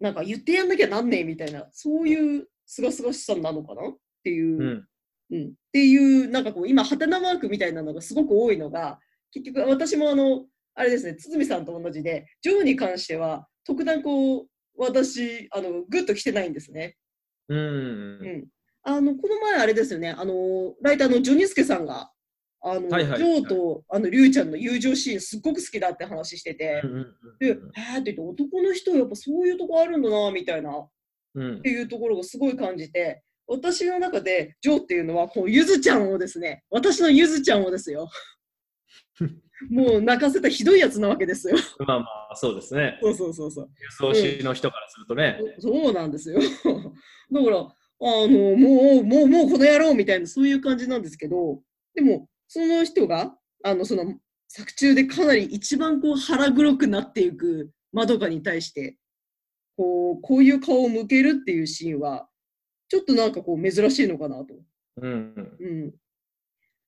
なんか言ってやんなきゃなんねえみたいな、そういうすがすがしさなのかな？っていう、うん。うんっていう、なんかこう、今、ハテナマークみたいなのがすごく多いのが、結局、私もあの、あれですね、堤さんと同じで、ジョーに関しては、特段こう、私、あの、グッと来てないんですね。うん。うん。あの、この前あれですよね、あの、ライターのジョニスケさんが、あの、はいはいジョーと、あの、リュウちゃんの友情シーンすっごく好きだって話してて、で、へー？って言って、男の人やっぱそういうとこあるんだな、みたいな、っうんていうところがすごい感じて、私の中で、ジョーっていうのは、こう、ゆずちゃんをですね、私のゆずちゃんをですよ。<laughs> もう泣かせたひどいやつなわけですよ。まあまあ、そうですね。そうそうそうそう。輸送士の人からするとね。そうなんですよ。<laughs> だから、あの、もう、もう、もうこの野郎みたいな、そういう感じなんですけど、でも、その人が、あの、その、作中でかなり一番こう腹黒くなっていくまどかに対して、こう、こういう顔を向けるっていうシーンは、ちょっとなんかこう珍しいのかなと。うん。うん。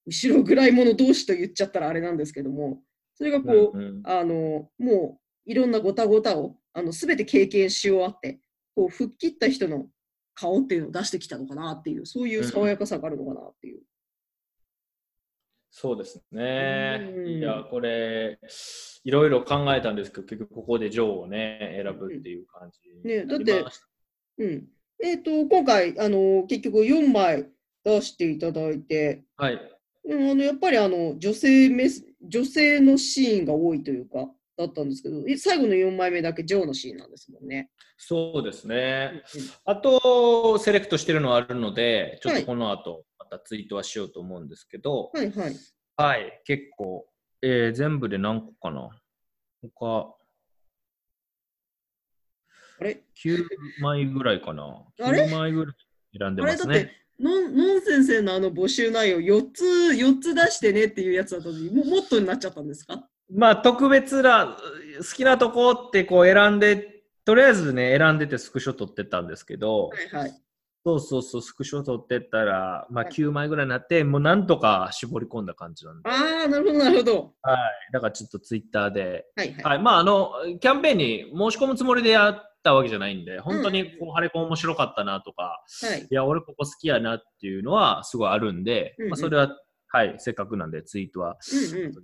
後ろ暗い者同士と言っちゃったらあれなんですけども、それがこう、うんあの、もういろんなごたごたを、あの、すべて経験し終わって、こう、吹っ切った人の顔っていうのを出してきたのかなっていう、そういう爽やかさがあるのかなっていう。そうですね。うんいや、これ、いろいろ考えたんですけど、結局ここでジョーをね、選ぶっていう感じにねだってうん。えっ、と、今回、あの、結局4枚出していただいて、はい。うん、あの、やっぱりあの、女性メス、女性のシーンが多いというか、だったんですけど、え最後の4枚目だけジョーのシーンなんですもんね。そうですうんね。あと、セレクトしてるのはあるので、ちょっはいとこの後、またツイートはしようと思うんですけど、はいはい。はい、結構、えー全部で何個かな他、あれ？9枚ぐらいかな。あれ？9枚ぐらい選んでますあれ？だってね。のんのん先生のあの募集内容4つ4つ出してねっていうやつだったのにももっとになっちゃったんですか？まあ、特別な、好きなとこってこう選んで、とりあえずね、選んでてスクショ撮ってたんですけど、はいはい。そうそうそう、スクショ撮ってったら、まあはい。9枚ぐらいになって、もうなんとか絞り込んだ感じなんで、ああ、なるほどなるほど。だからちょっとツイッターで、はいはい。はい、まああの、キャンペーンに申し込むつもりでやったわけじゃないんで、本当にこう、ハレコン面白かったなとか、はい。いや、俺ここ好きやなっていうのはすごいあるんで、うんうん。まあそれは、はい、せっかくなんでツイートは、うんうん。か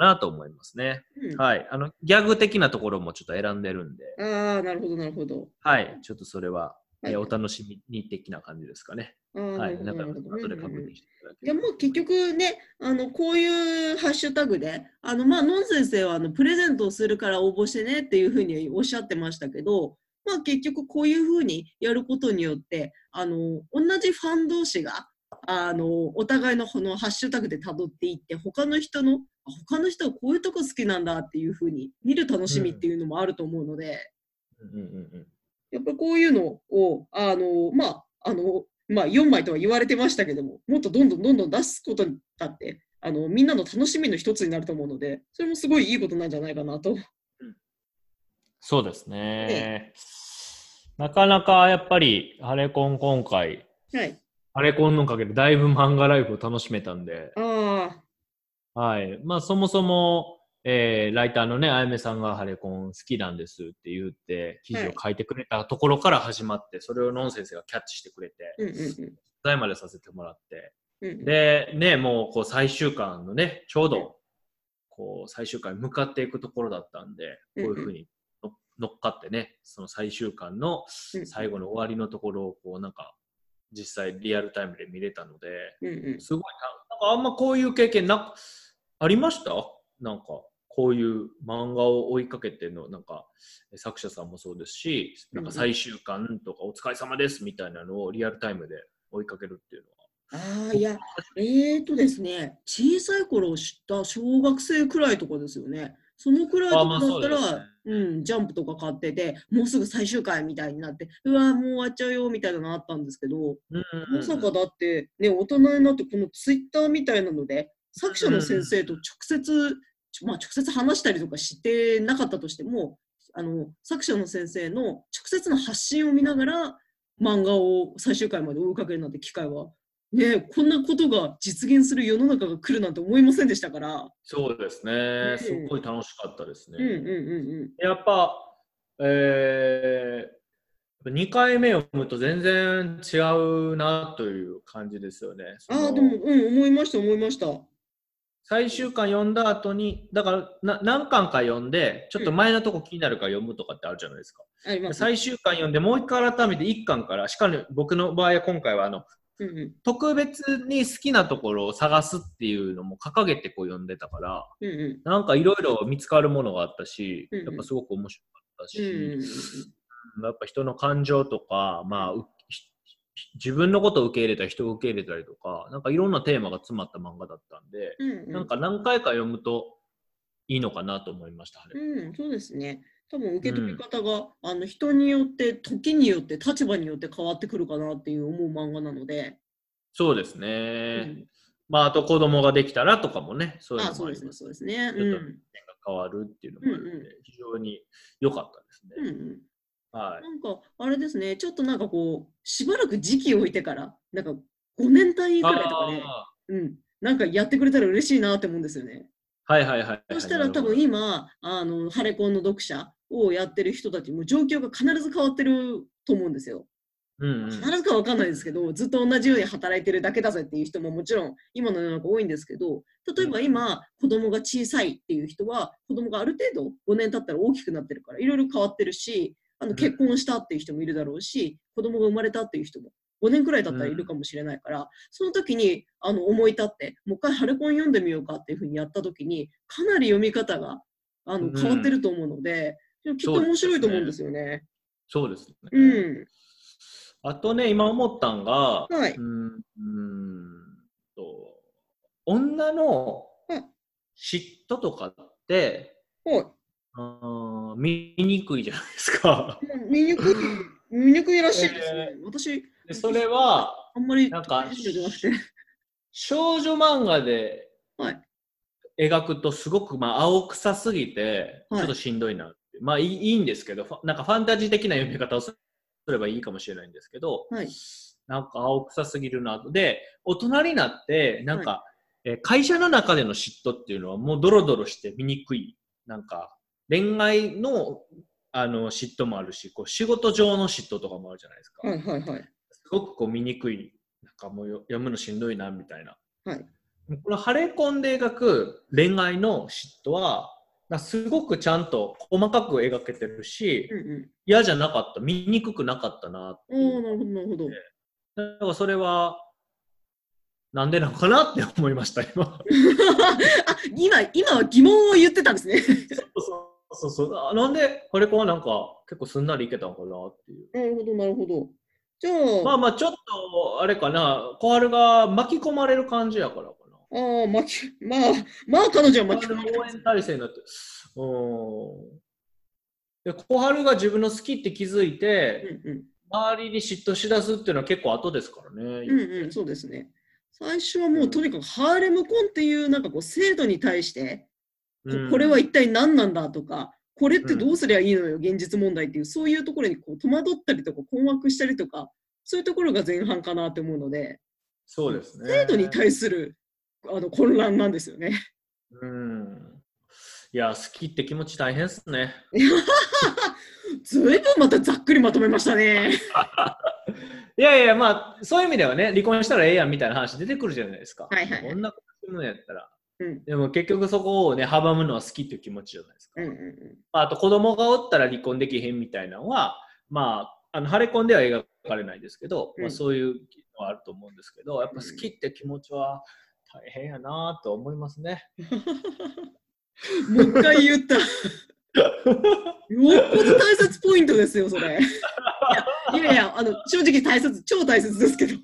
なと思いますね。うん。はい、あの、ギャグ的なところもちょっと選んでるんで、ああ、なるほどなるほど。はい、ちょっとそれは、はいえーお楽しみに的な感じですかね。は、ないなんか。後で確認していやもう結局ね、あのこういうハッシュタグで、あのまあ、のん先生はあのプレゼントをするから応募してねっていうふうにおっしゃってましたけど、まあ、結局こういうふうにやることによって、あの同じファン同士があのお互いのこのハッシュタグで辿っていって、他の人の、あ他の人はこういうとこ好きなんだっていうふうに見る楽しみっていうのもあると思うので、うんうんうんうんやっぱりこういうのを、あの、まあ、あの、まあ、4枚とは言われてましたけども、もっとどんどんどんどん出すことになって、あの、みんなの楽しみの一つになると思うので、それもすごいいいことなんじゃないかなと。そうですね。なかなかやっぱり、ハレコン今回、はい。ハレコンのおかげでだいぶ漫画ライフを楽しめたんで、はい。まあそもそも、えーライターのね、あやめさんがハレコン好きなんですって言って、記事を書いてくれたところから始まって、それをノン先生がキャッチしてくれて、取材までさせてもらって、で、ね、もうこう最終巻のね、ちょうど、こう最終巻に向かっていくところだったんで、こういうふうにの乗っかってね、その最終巻のうん最後の終わりのところを、こうなんか、実際リアルタイムで見れたので。すごいな、なんかあんまこういう経験な、ありました？なんか、こういう漫画を追いかけての、なんか、作者さんもそうですし、なんか最終巻とかお疲れ様ですみたいなのをリアルタイムで追いかけるっていうのは。ああ、いや、えーとですね、小さい頃知った小学生くらいとかですよね。そのくらいとかだったら、そうねうん、ジャンプとか買ってて、もうすぐ最終回みたいになって、うわ、もう終わっちゃうよみたいなのあったんですけど、まさかだって、ね、大人になってこのツイッターみたいなので、作者の先生と直接、まあ、直接話したりとかしてなかったとしても、あの作者の先生の直接の発信を見ながら漫画を最終回まで追いかけるなんて機会は、ね、こんなことが実現する世の中が来るなんて思いませんでしたから。そうですね。うんすごい楽しかったですね。うんうんうんうん。やっぱ、えー、2回目を読むと全然違うなという感じですよね。ああ、でも、うん、思いました、思いました。最終巻読んだ後に、だからな何巻か読んで、ちょっと前のとこ気になるから読むとかってあるじゃないですか。あります。最終巻読んで、もう一回改めて1巻から、しかも僕の場合は今回はあのうんうん。特別に好きなところを探すっていうのも掲げてこう読んでたから、うんうん。なんかいろいろ見つかるものがあったし、うんうん。やっぱすごく面白かったし、うんうんやっぱ人の感情とか、まあ、自分のことを受け入れた人を受け入れたりとか、なんかいろんなテーマが詰まった漫画だったんで、うんうんなんか何回か読むといいのかなと思いました。うん、そうですね。多分受け取り方が、あの人によって、時によって、立場によって変わってくるかなっていう思う漫画なので。そうですうね。ん、まあ、あと子供ができたらとかもね、そういうあそうですね、のもあります。そうですね。うん変わるっていうのもあるので、うんうん非常に良かったですね。うんうんはい。なんか、あれですね、ちょっとなんかこう、しばらく時期を置いてから、なんか5年単位くらいとかね、あうん、なんかやってくれたら嬉しいなって思うんですよね。ーはいはいはいはい。そしたら多分今、あの、ハレコンの読者をやってる人たちも状況が必ず変わってると思うんですよ。うんうん必ずかは分かんないですけど、ずっと同じように働いてるだけだぜっていう人ももちろん今の世の中多いんですけど、例えば今、子供が小さいっていう人は、子供がある程度5年経ったら大きくなってるから、いろいろ変わってるし、あのん結婚したっていう人もいるだろうし、子供が生まれたっていう人も5年くらい経ったらいるかもしれないから、その時にあの思い立って、もう一回ハレコン読んでみようかっていうふうにやった時に、かなり読み方があのうん変わってると思うので、きっと面白いと思うんですよね。そうですね。うん。あとね、今思ったんが、はいうーんと、女のうん嫉妬とかって、はい。うーんの見にくいじゃないですか。見にくい、見にくいらしいですね。私、でそれは、あんまり、なんか。少女漫画ではい描くとすごくまあ青臭すぎてはいちょっとしんどいなって、まあいいいいんですけどなんかファンタジー的な読み方をすればいいかもしれないんですけどはい。なんか青臭すぎるなとで大人になってなんか、えー会社の中での嫉妬っていうのはもうドロドロして見にくいなんか恋愛のあの嫉妬もあるしこう仕事上の嫉妬とかもあるじゃないですか、はいはいはい。すごくこう見にくいなんかもうよ読むのしんどいなみたいなはい。このハレコンで描く恋愛の嫉妬は、なすごくちゃんと細かく描けてるしう、んうん。嫌じゃなかった、見にくくなかったなってなるほど。だからそれは、なんでなのかなって思いました、今。<laughs> あ、今、今は疑問を言ってたんですね。<laughs> そうそうそうあなんでハレコンはなんか結構すんなりいけたのかなっていう。なるほど、なるほど。じゃあ、まあまあちょっと、あれかな、小春が巻き込まれる感じやからかな。ああ、巻き、まあ、まあ彼女は巻き込まれてます応援体制になって。うん。で、小春が自分の好きって気づいて、うんうん。周りに嫉妬しだすっていうのは結構後ですからね。うんうん、そうですね。最初はもうとにかくハーレムコンっていうなんかこう制度に対して、こうんこれは一体何なんだとか、これってどうすりゃいいのよ、現実問題っていう、そういうところにこう戸惑ったりとか困惑したりとか、そういうところが前半かなって思うので、そうですね。制度に対するあの混乱なんですよね。うん。いや、好きって気持ち大変ですね。<laughs> ずいぶんまたざっくりまとめましたね。<laughs> いやいや、まあ、そういう意味ではね、離婚したらええやんみたいな話出てくるじゃないですか。はいはいはいこんなことするのやったら。うんでも結局そこをね、阻むのは好きっていう気持ちじゃないですか。うんうんうんまあ、あと子供がおったら離婚できへんみたいなのは、まあ、あのハレコンでは描かれないですけど、うんまあ、そういうのはあると思うんですけど、やっぱ好きって気持ちは大変やなと思いますね。もう一回言った。よっぽど大切ポイントですよ、それ。いやいやいや、あの正直大切、超大切ですけど。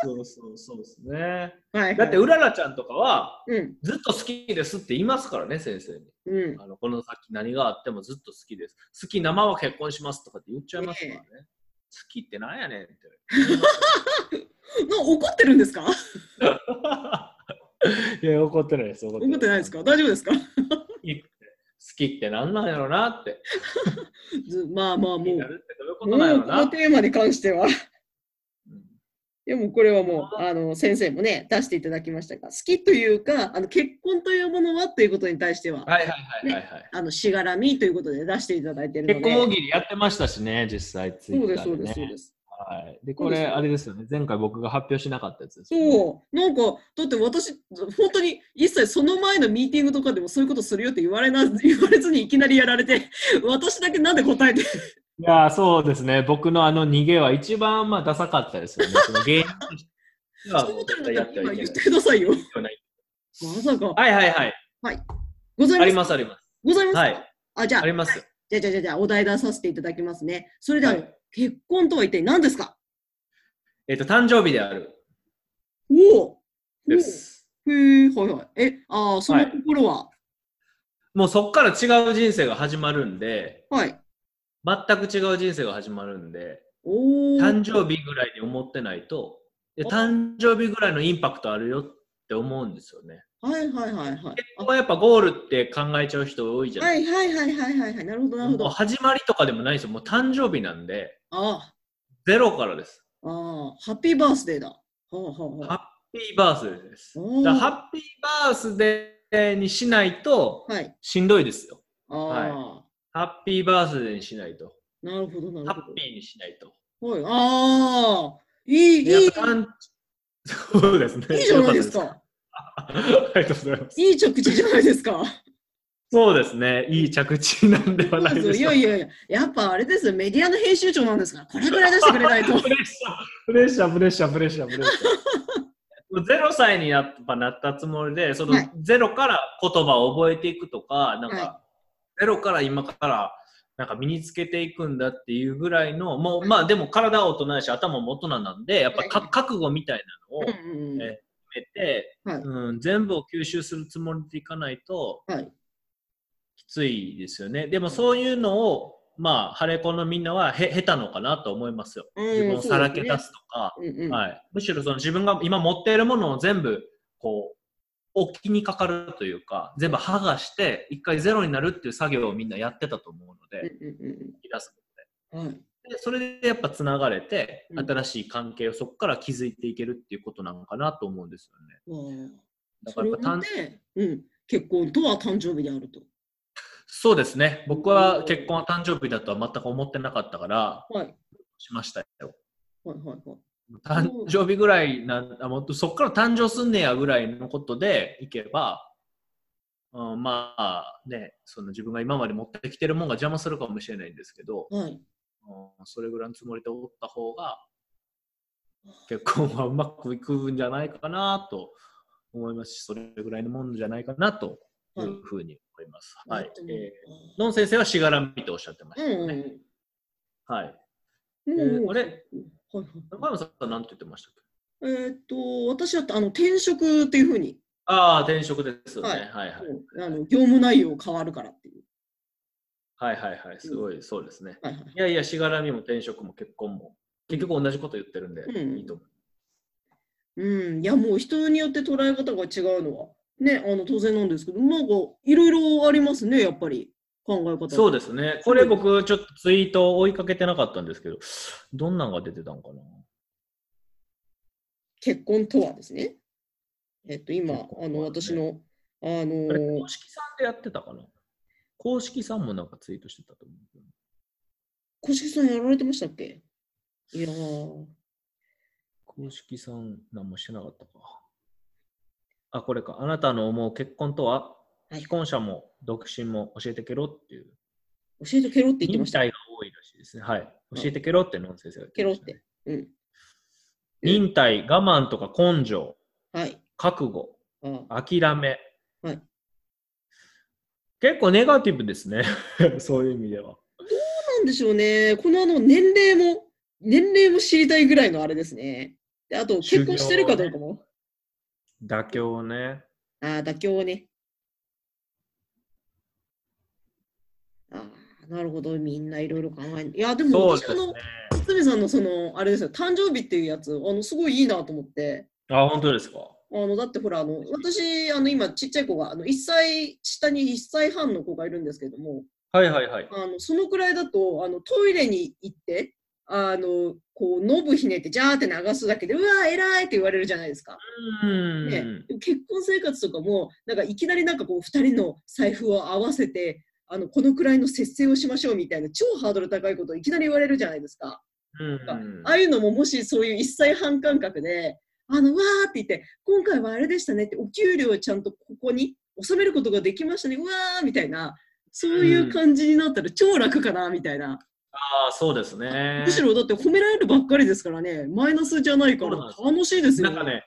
そうそうそうですね。はい、はい。だって、うららちゃんとかは、うん、ずっと好きですって言いますからね、先生に。うん。あのこの先何があってもずっと好きです。好き、生は結婚しますとかって言っちゃいますからね。好きってなんやねんって。<laughs> な怒ってるんですか？<laughs> いや、怒ってないです。怒怒ってないですか？大丈夫ですか？好きって好きってなんなんやろなって。<laughs> ずまあまあもう、うこの。テーマに関しては。うんでもこれはもうあの先生もね出していただきましたが好きというかあの結婚というものはということに対しては、はいはいはいはい、はい。あのしがらみということで出していただいているので。結婚大喜利やってましたしね、実際ツイそうですッターで、ね。そうですそうです。はい。で、これ、あれですよね。前回僕が発表しなかったやつですよね、そう。なんかだって私本当に一切その前のミーティングとかでもそういうことするよって言われな <laughs> 言われずにいきなりやられて私だけなんで答えていやー、そうですね。僕のあの逃げは一番まあダサかったですよね。<laughs> その芸人としてはってはい言ってくださいよはいまさかはいはい。ございますありますあります。ございますか？はい。あじゃああります。じゃあじゃあじゃあじゃあお題出させていただきますねそれでは、はい結婚とは一体何ですか？えっ、と、誕生日である。おおです。へえ、はいはい。え、ああ、その心は、もうそこから違う人生が始まるんで、はい。全く違う人生が始まるんで。誕生日ぐらいに思ってないと、で誕生日ぐらいのインパクトあるよって思うんですよね。はいはいはいはい。結構やっぱゴールって考えちゃう人多いじゃあないはいはいはいはいはいはい。なるほどなるほど。始まりとかでもないですよ。もう誕生日なんで、あゼロからです。あ、ああ、ハッピーバースデーだ。はあはあはハッピーバースデーです。だハッピーバースデーにしないとあ。はい。しんどいですよ。ああ、ハッピーバースデーにしないと。なるほどなるほハッピーにしないと。ど。はい。ああ、いい、いい、そうですね。じゃないですよか。ありがとうございます。いい着地じゃないですか。そうですね。いい着地なんではないですかよいやいやいや、やっぱあれですよ、メディアの編集長なんですから、これぐらい出してくれないと。<laughs> プレッシャー、プレッシャー、プレッシャー、プレッシャー、プレッシャー。0歳にやっぱなったつもりで、そのはいゼロから言葉を覚えていくとか、なんはか、ゼロから今からなんか身につけていくんだっていうぐらいの、もうまあでも体は大人やし、頭も大人なんで、やっぱ覚悟みたいなのをうん決めて、はい。うん、全部を吸収するつもりでいかないと、はい。きついですよね。でもそういうのを、まあ、ハレコンのみんなはへ下手のかなと思いますよ。うん自分をさらけ出すとか、うんうん。はい、むしろその自分が今持っているものを全部、こう、置きにかかるというか、全部剥がして、一回ゼロになるっていう作業をみんなやってたと思うので、うんうん引き出すうんはい。でそれでやっぱつながれて、うん新しい関係をそこから築いていけるっていうことなのかなと思うんですよね。だからやっぱうん、結婚とは誕生日であると。そうですね。僕は結婚は誕生日だとは全く思ってなかったから、はい。しましたよ。はいはいはい。誕生日ぐらいなんあもっとそこから誕生すんねやぐらいのことでいけば、うん、まあね、その自分が今まで持ってきてるもんが邪魔するかもしれないんですけど、はい。うん、それぐらいのつもりでおった方が、結婚はうまくいくんじゃないかなと思いますし、それぐらいのもんじゃないかなというふうに思います。はい。えー、ノン先生はしがらみとおっしゃってましたよね。うんうんはい。うん。えーあれ？はいはい中山さんは何て言ってましたっけ？えーっと、私はあの転職っていうふうに、ああ、転職ですよね。ははいいはい。あの業務内容変わるからっていう。はいはいはい。すごい、そうですね。はいはい。いやいや、しがらみも転職も結婚も、結局同じこと言ってるんで、うんいいと思う。うん、いやもう人によって捉え方が違うのは、ね、あの当然なんですけど、なんかいろいろありますね、やっぱり考え方。そうですね。これ僕、ちょっとツイートを追いかけてなかったんですけど、どんなんが出てたのかな？結婚とはですね。えっと、今、ねあの私の、あの公式さんでやってたかな？公式さんもなんかツイートしてたと思うけど。小敷さんやられてましたっけ？いやー、公式さん、何もしてなかったか。あ、これか。あなたの思う結婚とは、はい既婚者も独身も教えてけろっていう。教えてケロって言ってました。忍耐が多いらしいですね。はい。教えてけろってノン先生が言ってました、ね。うん。忍耐、我慢とか根性、はい。覚悟、あ諦め。はい結構ネガティブですね。<laughs> そういう意味では。なんでしょうね。このあの年齢も、年齢も知りたいぐらいのあれですね。であと、結婚してるかどうかも。妥協ね。ああ、妥協ね。ああ、なるほど。みんないろいろ考えいや、でも私、あの。堤さんのその、あれですよ、誕生日っていうやつ、あの、すごいいいなと思って。あ、本当ですか？あのだってほらあの私あの今ちっちゃい子があの1歳下に1歳半の子がいるんですけどもはいはいはい。あのそのくらいだとあのトイレに行ってあのこうノブひねってジャーって流すだけでうわー偉いって言われるじゃないですか。うん。ね、結婚生活とかもなんかいきなりなんかこう2人の財布を合わせてあのこのくらいの節制をしましょうみたいな超ハードル高いことをいきなり言われるじゃないですか。うんああいうのももしそういう1歳半感覚で、あの、わーって言って、今回はあれでしたねって、お給料をちゃんとここに収めることができましたね、うわーみたいな、そういう感じになったら超楽かな、みたいな。ああ、そうですね。むしろだって褒められるばっかりですからね、マイナスじゃないから楽しいですよ。なんかね、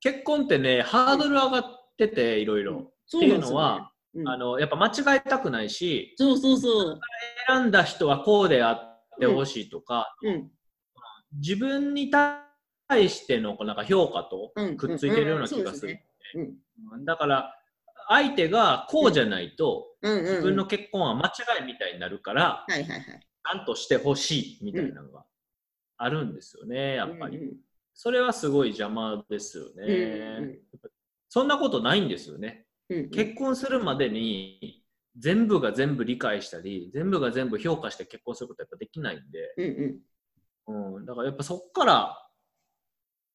結婚ってね、ハードル上がってて、いろいろ。っていう。のは、うんあの、やっぱ間違えたくないし、そうそうそう。選んだ人はこうであってほしいとか、うん。自分に対してのこうなんか評価とうん。くっついてるような気がする。だから、相手がこうじゃないと。自分の結婚は間違いみたいになるから。ちゃんとしてほしいみたいなのがあるんですよね、やっぱり。うんうんそれはすごい邪魔ですよね。うんうんそんなことないんですよね。結婚するまでに全部が全部理解したり、全部が全部評価して結婚することはやっぱできないんで、うんうん。うん、だからやっぱそこから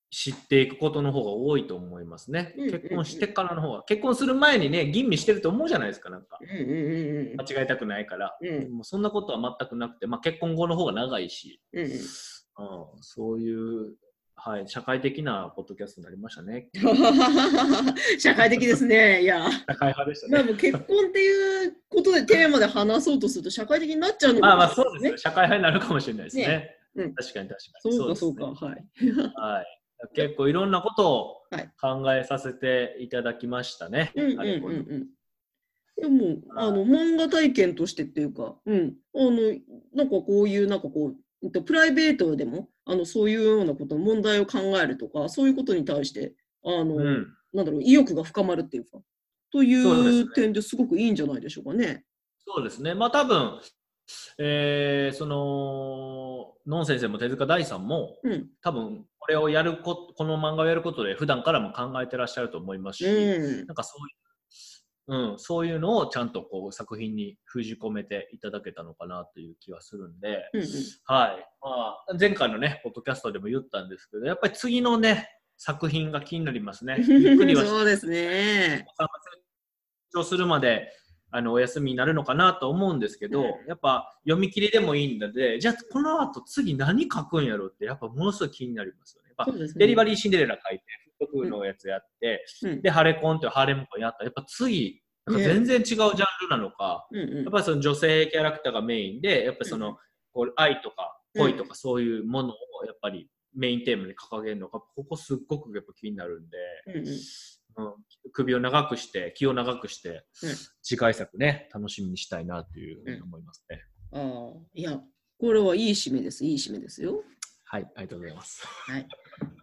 知っていくことの方が多いと思いますね。結婚してからの方が。結婚する前にね、吟味してると思うじゃないですか、なんか。うんうんうんうん。間違えたくないから。うん。もうそんなことは全くなくて、まあ、結婚後の方が長いし、うんうん。うん、そういう、はい、社会的なポッドキャストになりましたね。<laughs> 社会的ですね。いや。社会派でしたね。まあもう結婚っていうことでテーマで話そうとすると社会的になっちゃうのまあまあそうですよ。社会派になるかもしれないですね。ねうん確かに確かに。そうかそうか。ですねはい。はい。結構いろんなことをはい考えさせていただきましたね。うんうんうんうん。でも、あの、漫画体験としてっていうか、うん。あの、なんかこういう、なんかこう、えっとプライベートでも、あの、そういうようなこと、問題を考えるとか、そういうことに対して、あの、うん。なんだろう、意欲が深まるっていうか、といそう点ですごくいいんじゃないでしょうかね。そうですね。まあ多分、えー、その、ノン先生も手塚大さんも、うん。多分、これをやるこ、この漫画をやることで、普段からも考えてらっしゃると思いますし、うんなんかそういう、うん、そういうのをちゃんとこう作品に封じ込めていただけたのかなという気はするんで、うんうんはい。まあ、前回のね、ポッドキャストでも言ったんですけど、やっぱり次のね、作品が気になりますね。<laughs> ゆっくりはそうですね。成長するまであのお休みになるのかなと思うんですけど、うんやっぱ読み切りでもいいので、じゃあこの後次何書くんやろって、やっぱものすごい気になりますよね。やっぱねデリバリーシンデレラ書いて、フットクーのやつやって、うん。で、ハレコンというハーレムコンやった。ら、やっぱ次、なんか全然違うジャンルなのか、うんうん。やっぱりその女性キャラクターがメインで、やっぱりその、こう愛とか恋とかそういうものをやっぱりメインテーマに掲げるのか、ここすっごくやっぱ気になるんで、うんうん。うん、首を長くして、気を長くして、うん。次回作ね、楽しみにしたいなというふうに思いますね。ああ、いや、これはいい締めです。いい締めですよ。はい、ありがとうございます。はい。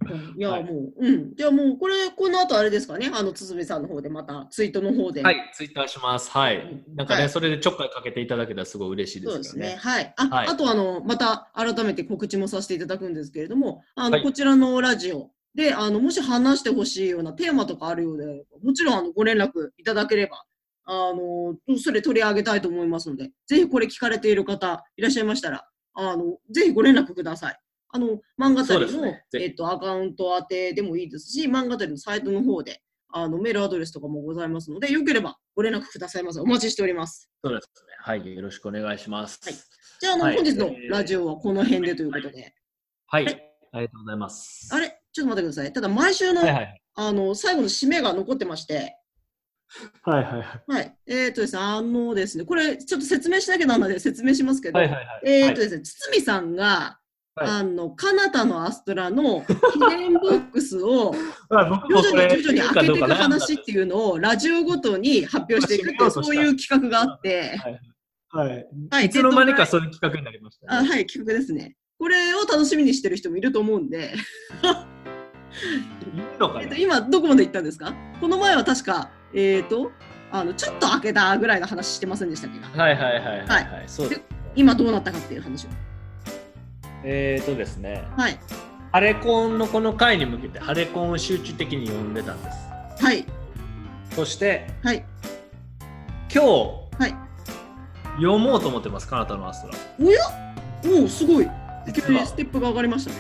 <laughs> いや、はいもう、うん。じゃあもう、これ、この後あれですかね。あの、堤さんの方で、また、ツイートの方で。はい、ツイッターします。はい。なんかね、はいそれでちょっかいかけていただけたらすごい嬉しいでそうですね。すよね。はい。あ、はいあと、あの、また改めて告知もさせていただくんですけれども、あの、はいこちらのラジオで、あの、もし話してほしいようなテーマとかあるようで、もちろん、あの、ご連絡いただければ、あの、それ取り上げたいと思いますので、ぜひこれ聞かれている方いらっしゃいましたら、あの、ぜひご連絡ください。あの、漫画たりの、ねえっと、アカウント宛てでもいいですし、漫画たりのサイトの方で、あの、メールアドレスとかもございますので、よければご連絡くださいませ。お待ちしております。そうですね。はい、よろしくお願いします。はいじゃあ、あの、はい本日のえーラジオはこの辺でということで。はい、はいありがとうございます。あれ？ちょっと待ってください。ただ、毎週の、はいはい。あの、最後の締めが残ってまして、はいはいはい。はい。えっ、とですね、あのですね、これ、ちょっと説明しなきゃならないので説明しますけど、はいはいはい。えっ、とですね、堤さんが、はいあの、カナタのアストラの記念ボックスを <laughs> 徐々に徐々に開けていく話っていうのをラジオごとに発表していくっていう、そういう企画があって、はい。はいいつの間にかそういう企画になりました、ね。あはい、企画ですね。これを楽しみにしてる人もいると思うんで、いいのかな？えっと、今どこまで行ったんですか？この前は確か、えっ、と、あの、ちょっと開けたぐらいの話してませんでしたっけ？はいはいはいはい、はい、はいそうです。今どうなったかっていう話を。えーとですね、はい。ハレコンのこの回に向けてハレコンを集中的に読んでたんです。はい。そしてはい。今日はい。読もうと思ってます、カナタのアストラ。おや？おお、すごい。いきなりステップが上がりましたね。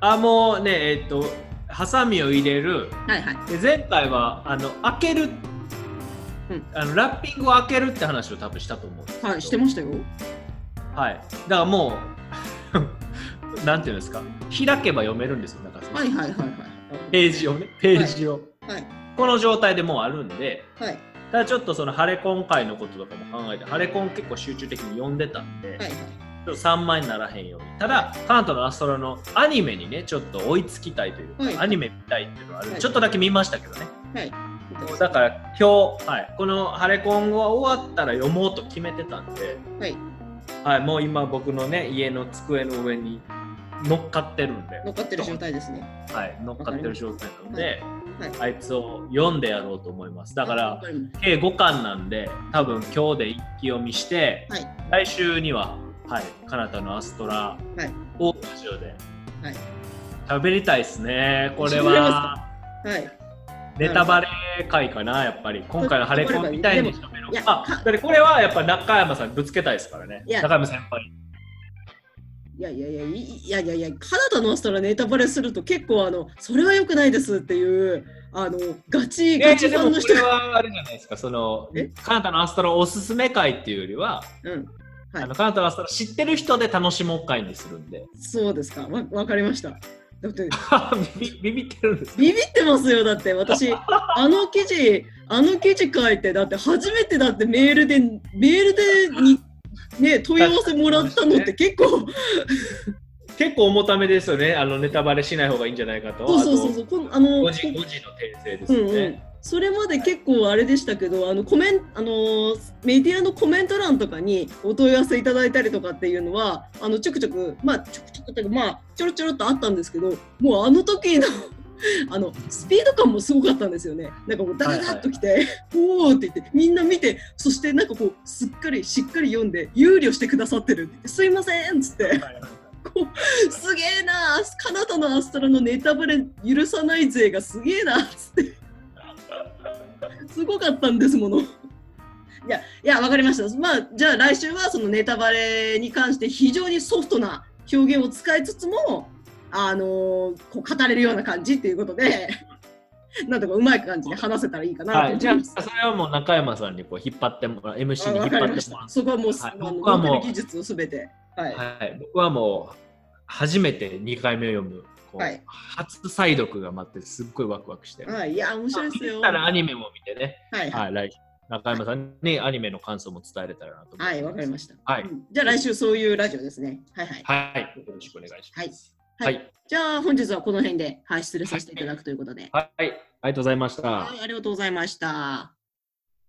あ、もうね、えっ、と、ハサミを入れる。はいはい。で前回はあの開ける、うんあのラッピングを開けるって話を多分したと思うはい、してましたよ。はい。だからもう、なんていうんですか、開けば読めるんですよ、なんかそのはいはいはいはい。ページをね、ページを。はい。この状態でもうあるんで、はい。ただちょっとそのハレコン会のこととかも考えて、ハレコン結構集中的に読んでたんで、はいはい。ちょっと3枚にならへんように。ただ、カナトのアストロのアニメにね、ちょっと追いつきたいというか、はいアニメ見たいっていうのはある、はいちょっとだけ見ましたけどね。はい。だから今日、はい、このハレコンが終わったら読もうと決めてたんで、はい。はい、もう今僕のね、家の机の上に乗っかってるんで、乗っかってる状態ですね。はい、乗っかってる状態なので、はい。あいつを読んでやろうと思います。だかわら、計5巻なんで、多分今日で一気読みして、はい来週には、はい、カナタのアストラはいをラジオではい喋りたいですね。これはたはい。ネタバレ回かな、やっぱり。今回のハレコンみたいに喋ろいうやあ、だってこれはやっぱ中山さんにぶつけたいですからね。いや中山先輩に。いやいやいやいいやいやいやカナダのアストラネタバレすると結構あのそれは良くないですっていうあのガチガチファンの人はあれじゃないですか、そのえ、カナダのアストラおすすめ会っていうよりは、うんはいあのカナダのアストラ知ってる人で楽しもう会にするんで。そうですかわわかりましただってビビってるんですビビってますよだって私あの記事あの記事書いてだって初めてだってメールでメールでにね問い合わせもらったのって結構結構重ためですよね。あのネタバレしない方がいいんじゃないかと。そうそうそうそうあの5時 ,5 時の訂正ですよね。うんうん、それまで結構あれでしたけどあのコメンあのーメディアのコメント欄とかにお問い合わせいただいたりとかっていうのはあのちょくちょくまあちょくちょくというかまあちょろちょろっとあったんですけどもうあの時の <laughs> あのスピード感もすごかったんですよね。なんかもうダダダッと来て、おーって言ってみんな見てそしてなんかこうすっかりしっかり読んで憂慮してくださってる。って言ってすいませんっつって。こうすげえなカナダのアストラのネタバレ許さない勢がすげえなっつってすごかったんですもの。いや、いや、わかりました。まあ、じゃあ来週はそのネタバレに関して非常にソフトな表現を使いつつも、あのーこう語れるような感じっていうことで、<laughs> なんとかうまい感じで話せたらいいかなとはい、じゃあ、思います。それはもう中山さんにこう引っ張ってもらう、MC に引っ張ってもらかりました。そこはもう、はい僕はもう技術をすべて。はい。う。はい、僕はもう、初めて2回目を読む、こうはい初再読が待って、すっごいワクワクしてる。はい、いや、面白いですよ。見たらアニメも見てね、はい、ははい、来週中山さんにアニメの感想も伝えれたらなとはい、わかりました。はいうんじゃあ来週そういうラジオですね。はい、はい。はい、よろしくお願いします。ははいい、じゃあ本日はこの辺で、はい、失礼させていただくということで。はい、ありがとうございました。はい、ありがとうございました。